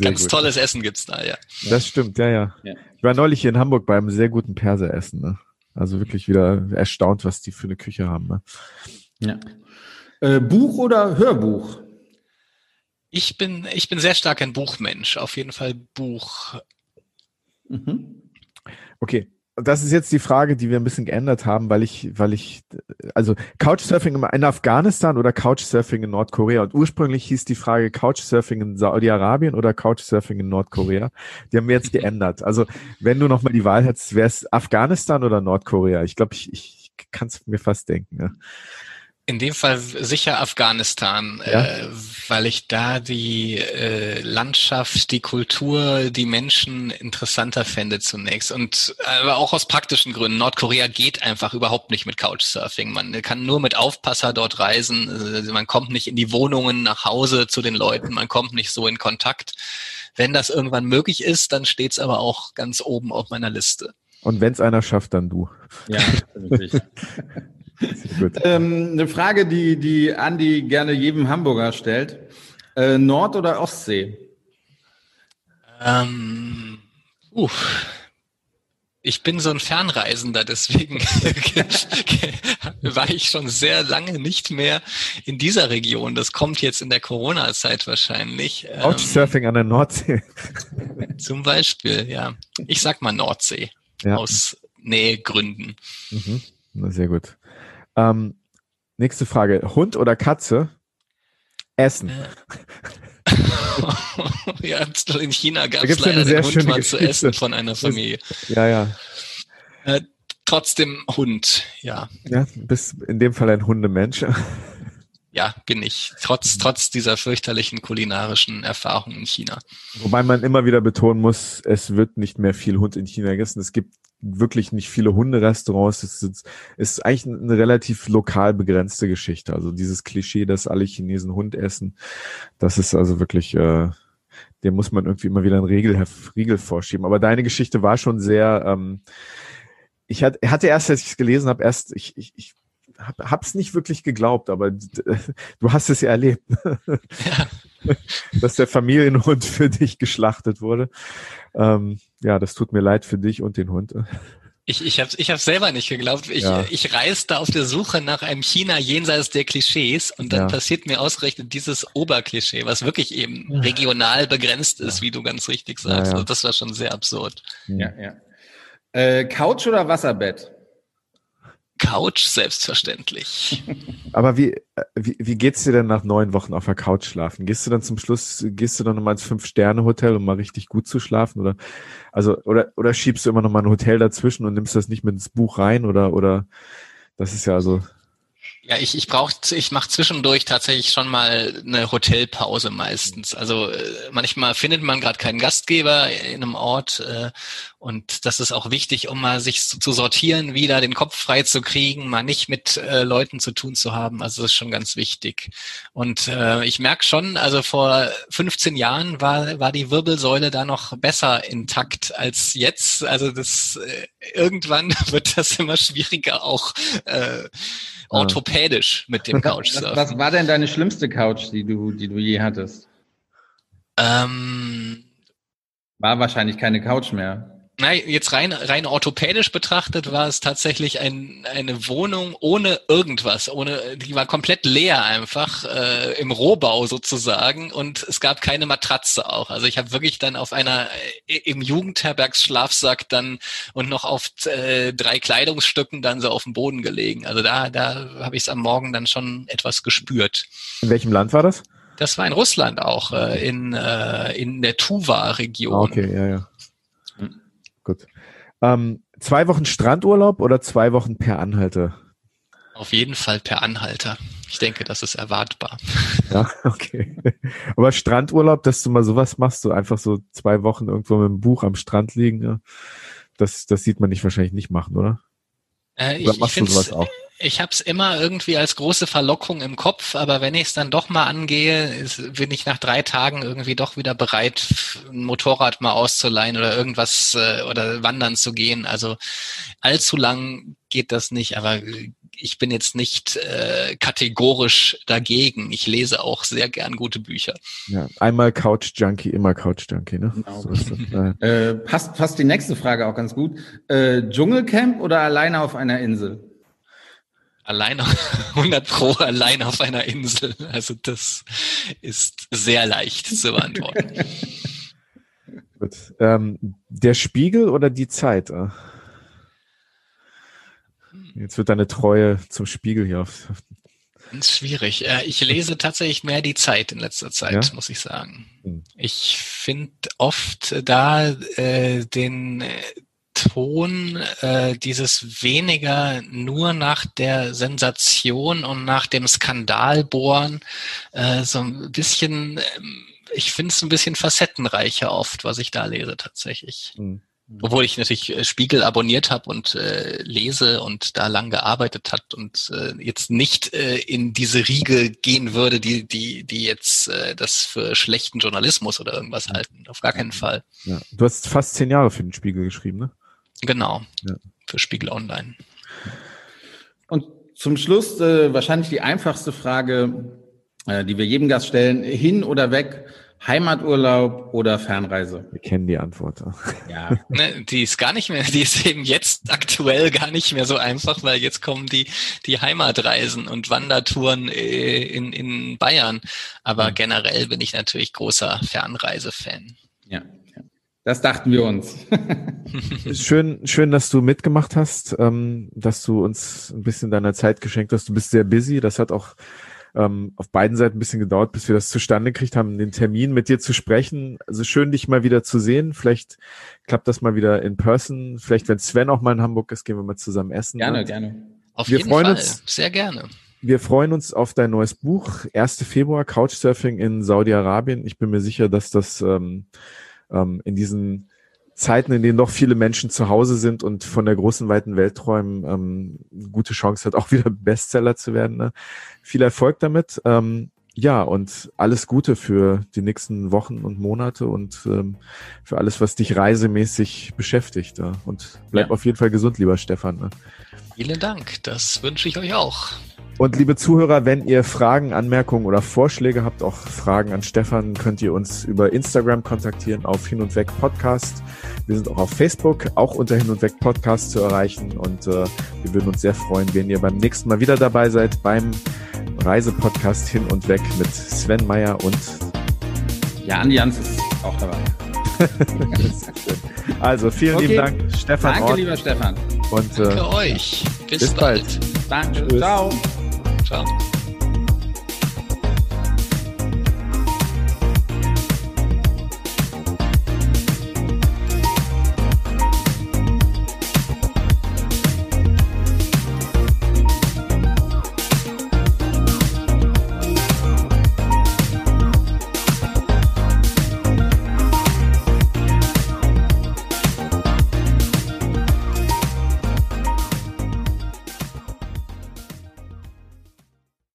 Ganz gut. tolles Essen gibt's da, ja. Das stimmt, ja, ja, ja. Ich war neulich hier in Hamburg beim sehr guten Perseressen. Ne? Also wirklich wieder erstaunt, was die für eine Küche haben. Ne? Ja. Äh, Buch oder Hörbuch? Ich bin, ich bin sehr stark ein Buchmensch. Auf jeden Fall Buch. Mhm. Okay das ist jetzt die Frage, die wir ein bisschen geändert haben, weil ich, weil ich, also Couchsurfing in Afghanistan oder Couchsurfing in Nordkorea. Und ursprünglich hieß die Frage Couchsurfing in Saudi-Arabien oder Couchsurfing in Nordkorea. Die haben wir jetzt geändert. Also wenn du nochmal die Wahl hättest, wäre es Afghanistan oder Nordkorea? Ich glaube, ich, ich kann es mir fast denken. Ja. In dem Fall sicher Afghanistan, ja? äh, weil ich da die äh, Landschaft, die Kultur, die Menschen interessanter fände zunächst. Und aber auch aus praktischen Gründen. Nordkorea geht einfach überhaupt nicht mit Couchsurfing. Man kann nur mit Aufpasser dort reisen. Also man kommt nicht in die Wohnungen nach Hause zu den Leuten. Man kommt nicht so in Kontakt. Wenn das irgendwann möglich ist, dann steht es aber auch ganz oben auf meiner Liste. Und wenn es einer schafft, dann du. Ja, natürlich. ähm, eine Frage, die, die Andi gerne jedem Hamburger stellt. Äh, Nord- oder Ostsee? Ähm, uh, ich bin so ein Fernreisender, deswegen war ich schon sehr lange nicht mehr in dieser Region. Das kommt jetzt in der Corona-Zeit wahrscheinlich. Couchsurfing ähm, an der Nordsee. Zum Beispiel, ja. Ich sag mal Nordsee. Ja. Aus Nähegründen. Mhm. Na, sehr gut. Ähm, nächste Frage. Hund oder Katze? Essen. Ja, in China gab es leider den Hund mal zu essen von einer Familie. Ja, ja. Äh, trotzdem Hund, ja. Ja, bist in dem Fall ein Hundemensch. Ja, bin ich. Trotz, trotz dieser fürchterlichen kulinarischen Erfahrung in China. Wobei man immer wieder betonen muss, es wird nicht mehr viel Hund in China gegessen. Es gibt wirklich nicht viele Hunderestaurants. Es ist, ist eigentlich eine relativ lokal begrenzte Geschichte. Also dieses Klischee, dass alle Chinesen Hund essen, das ist also wirklich, äh, dem muss man irgendwie immer wieder einen Riegel, Riegel vorschieben. Aber deine Geschichte war schon sehr, ähm, ich hatte, hatte erst, als ich es gelesen habe, erst, ich, ich, ich hab, hab's nicht wirklich geglaubt, aber du hast es ja erlebt. Ja. dass der Familienhund für dich geschlachtet wurde. Ähm, ja, das tut mir leid für dich und den Hund. Ich, ich habe ich hab selber nicht geglaubt. Ich, ja. ich reiste auf der Suche nach einem China jenseits der Klischees und dann ja. passiert mir ausgerechnet dieses Oberklischee, was wirklich eben regional begrenzt ist, wie du ganz richtig sagst. Also das war schon sehr absurd. Ja, ja. Äh, Couch oder Wasserbett? Couch, selbstverständlich. Aber wie, äh, wie, wie geht's dir denn nach neun Wochen auf der Couch schlafen? Gehst du dann zum Schluss, gehst du dann nochmal ins Fünf-Sterne-Hotel, um mal richtig gut zu schlafen? Oder, also, oder, oder schiebst du immer nochmal ein Hotel dazwischen und nimmst das nicht mit ins Buch rein? Oder, oder, das ist ja also, ja, ich, ich brauche, ich mache zwischendurch tatsächlich schon mal eine Hotelpause meistens. Also äh, manchmal findet man gerade keinen Gastgeber in einem Ort äh, und das ist auch wichtig, um mal sich zu, zu sortieren, wieder den Kopf frei zu kriegen, mal nicht mit äh, Leuten zu tun zu haben. Also das ist schon ganz wichtig. Und äh, ich merke schon, also vor 15 Jahren war, war die Wirbelsäule da noch besser intakt als jetzt. Also das äh, irgendwann wird das immer schwieriger auch. Äh, orthopädisch mit dem Couchsurfen. Was, was war denn deine schlimmste Couch, die du, die du je hattest? Ähm, war wahrscheinlich keine Couch mehr. Nein, jetzt rein, rein orthopädisch betrachtet war es tatsächlich ein, eine Wohnung ohne irgendwas, ohne, die war komplett leer einfach, äh, im Rohbau sozusagen und es gab keine Matratze auch. Also ich habe wirklich dann auf einer, äh, im Jugendherbergsschlafsack dann und noch auf äh, drei Kleidungsstücken dann so auf dem Boden gelegen. Also da, da habe ich es am Morgen dann schon etwas gespürt. In welchem Land war das? Das war in Russland auch, äh, in, äh, in der Tuva-Region. Ah, okay, ja, ja. Ähm, zwei Wochen Strandurlaub oder zwei Wochen per Anhalter? Auf jeden Fall per Anhalter. Ich denke, das ist erwartbar. Ja, okay. Aber Strandurlaub, dass du mal sowas machst, so einfach so zwei Wochen irgendwo mit dem Buch am Strand liegen, das, das sieht man dich wahrscheinlich nicht machen, oder? Äh, oder ich, machst ich du sowas auch? Ich habe es immer irgendwie als große Verlockung im Kopf, aber wenn ich es dann doch mal angehe, ist, bin ich nach drei Tagen irgendwie doch wieder bereit, ein Motorrad mal auszuleihen oder irgendwas äh, oder wandern zu gehen. Also allzu lang geht das nicht, aber ich bin jetzt nicht äh, kategorisch dagegen. Ich lese auch sehr gern gute Bücher. Ja, einmal Couch Junkie, immer Couch Junkie, ne? Genau. So äh, passt, passt die nächste Frage auch ganz gut. Äh, Dschungelcamp oder alleine auf einer Insel? Allein 100 pro allein auf einer Insel. Also das ist sehr leicht zu beantworten. Gut. Ähm, der Spiegel oder die Zeit? Jetzt wird deine Treue zum Spiegel hier auf. Schwierig. Äh, ich lese tatsächlich mehr die Zeit in letzter Zeit, ja? muss ich sagen. Hm. Ich finde oft da äh, den Ton äh, dieses weniger nur nach der Sensation und nach dem Skandal bohren, äh, so ein bisschen, ähm, ich finde es ein bisschen facettenreicher oft, was ich da lese tatsächlich. Mhm. Obwohl ich natürlich äh, Spiegel abonniert habe und äh, lese und da lang gearbeitet hat und äh, jetzt nicht äh, in diese Riege gehen würde, die, die, die jetzt äh, das für schlechten Journalismus oder irgendwas halten. Auf gar keinen Fall. Ja. Du hast fast zehn Jahre für den Spiegel geschrieben, ne? Genau, ja. für Spiegel Online. Und zum Schluss äh, wahrscheinlich die einfachste Frage, äh, die wir jedem Gast stellen, hin oder weg Heimaturlaub oder Fernreise? Wir kennen die Antwort. Ja. ne, die ist gar nicht mehr, die ist eben jetzt aktuell gar nicht mehr so einfach, weil jetzt kommen die, die Heimatreisen und Wandertouren äh, in, in Bayern. Aber mhm. generell bin ich natürlich großer Fernreise-Fan. Ja. Das dachten wir uns. schön, schön, dass du mitgemacht hast, ähm, dass du uns ein bisschen deiner Zeit geschenkt hast. Du bist sehr busy. Das hat auch ähm, auf beiden Seiten ein bisschen gedauert, bis wir das zustande gekriegt haben, den Termin mit dir zu sprechen. Also schön, dich mal wieder zu sehen. Vielleicht klappt das mal wieder in person. Vielleicht, wenn Sven auch mal in Hamburg ist, gehen wir mal zusammen essen. Gerne, gerne. Auf wir jeden freuen Fall. Uns, Sehr gerne. Wir freuen uns auf dein neues Buch, 1. Februar, Couchsurfing in Saudi-Arabien. Ich bin mir sicher, dass das ähm, ähm, in diesen Zeiten, in denen doch viele Menschen zu Hause sind und von der großen weiten Welt träumen, ähm, gute Chance hat, auch wieder Bestseller zu werden. Ne? Viel Erfolg damit. Ähm, ja, und alles Gute für die nächsten Wochen und Monate und ähm, für alles, was dich reisemäßig beschäftigt. Ja? Und bleib ja. auf jeden Fall gesund, lieber Stefan. Ne? Vielen Dank, das wünsche ich euch auch. Und liebe Zuhörer, wenn ihr Fragen, Anmerkungen oder Vorschläge habt, auch Fragen an Stefan, könnt ihr uns über Instagram kontaktieren auf Hin und Weg Podcast. Wir sind auch auf Facebook, auch unter Hin und Weg Podcast zu erreichen. Und äh, wir würden uns sehr freuen, wenn ihr beim nächsten Mal wieder dabei seid beim Reisepodcast Hin und Weg mit Sven Meyer und ja, Andi Jans ist auch dabei. also vielen okay. lieben Dank, Stefan. Danke, Ort. lieber Stefan. Und, äh, Danke euch. Bis, bis bald. bald. Danke. Tschüss. Ciao. Ciao.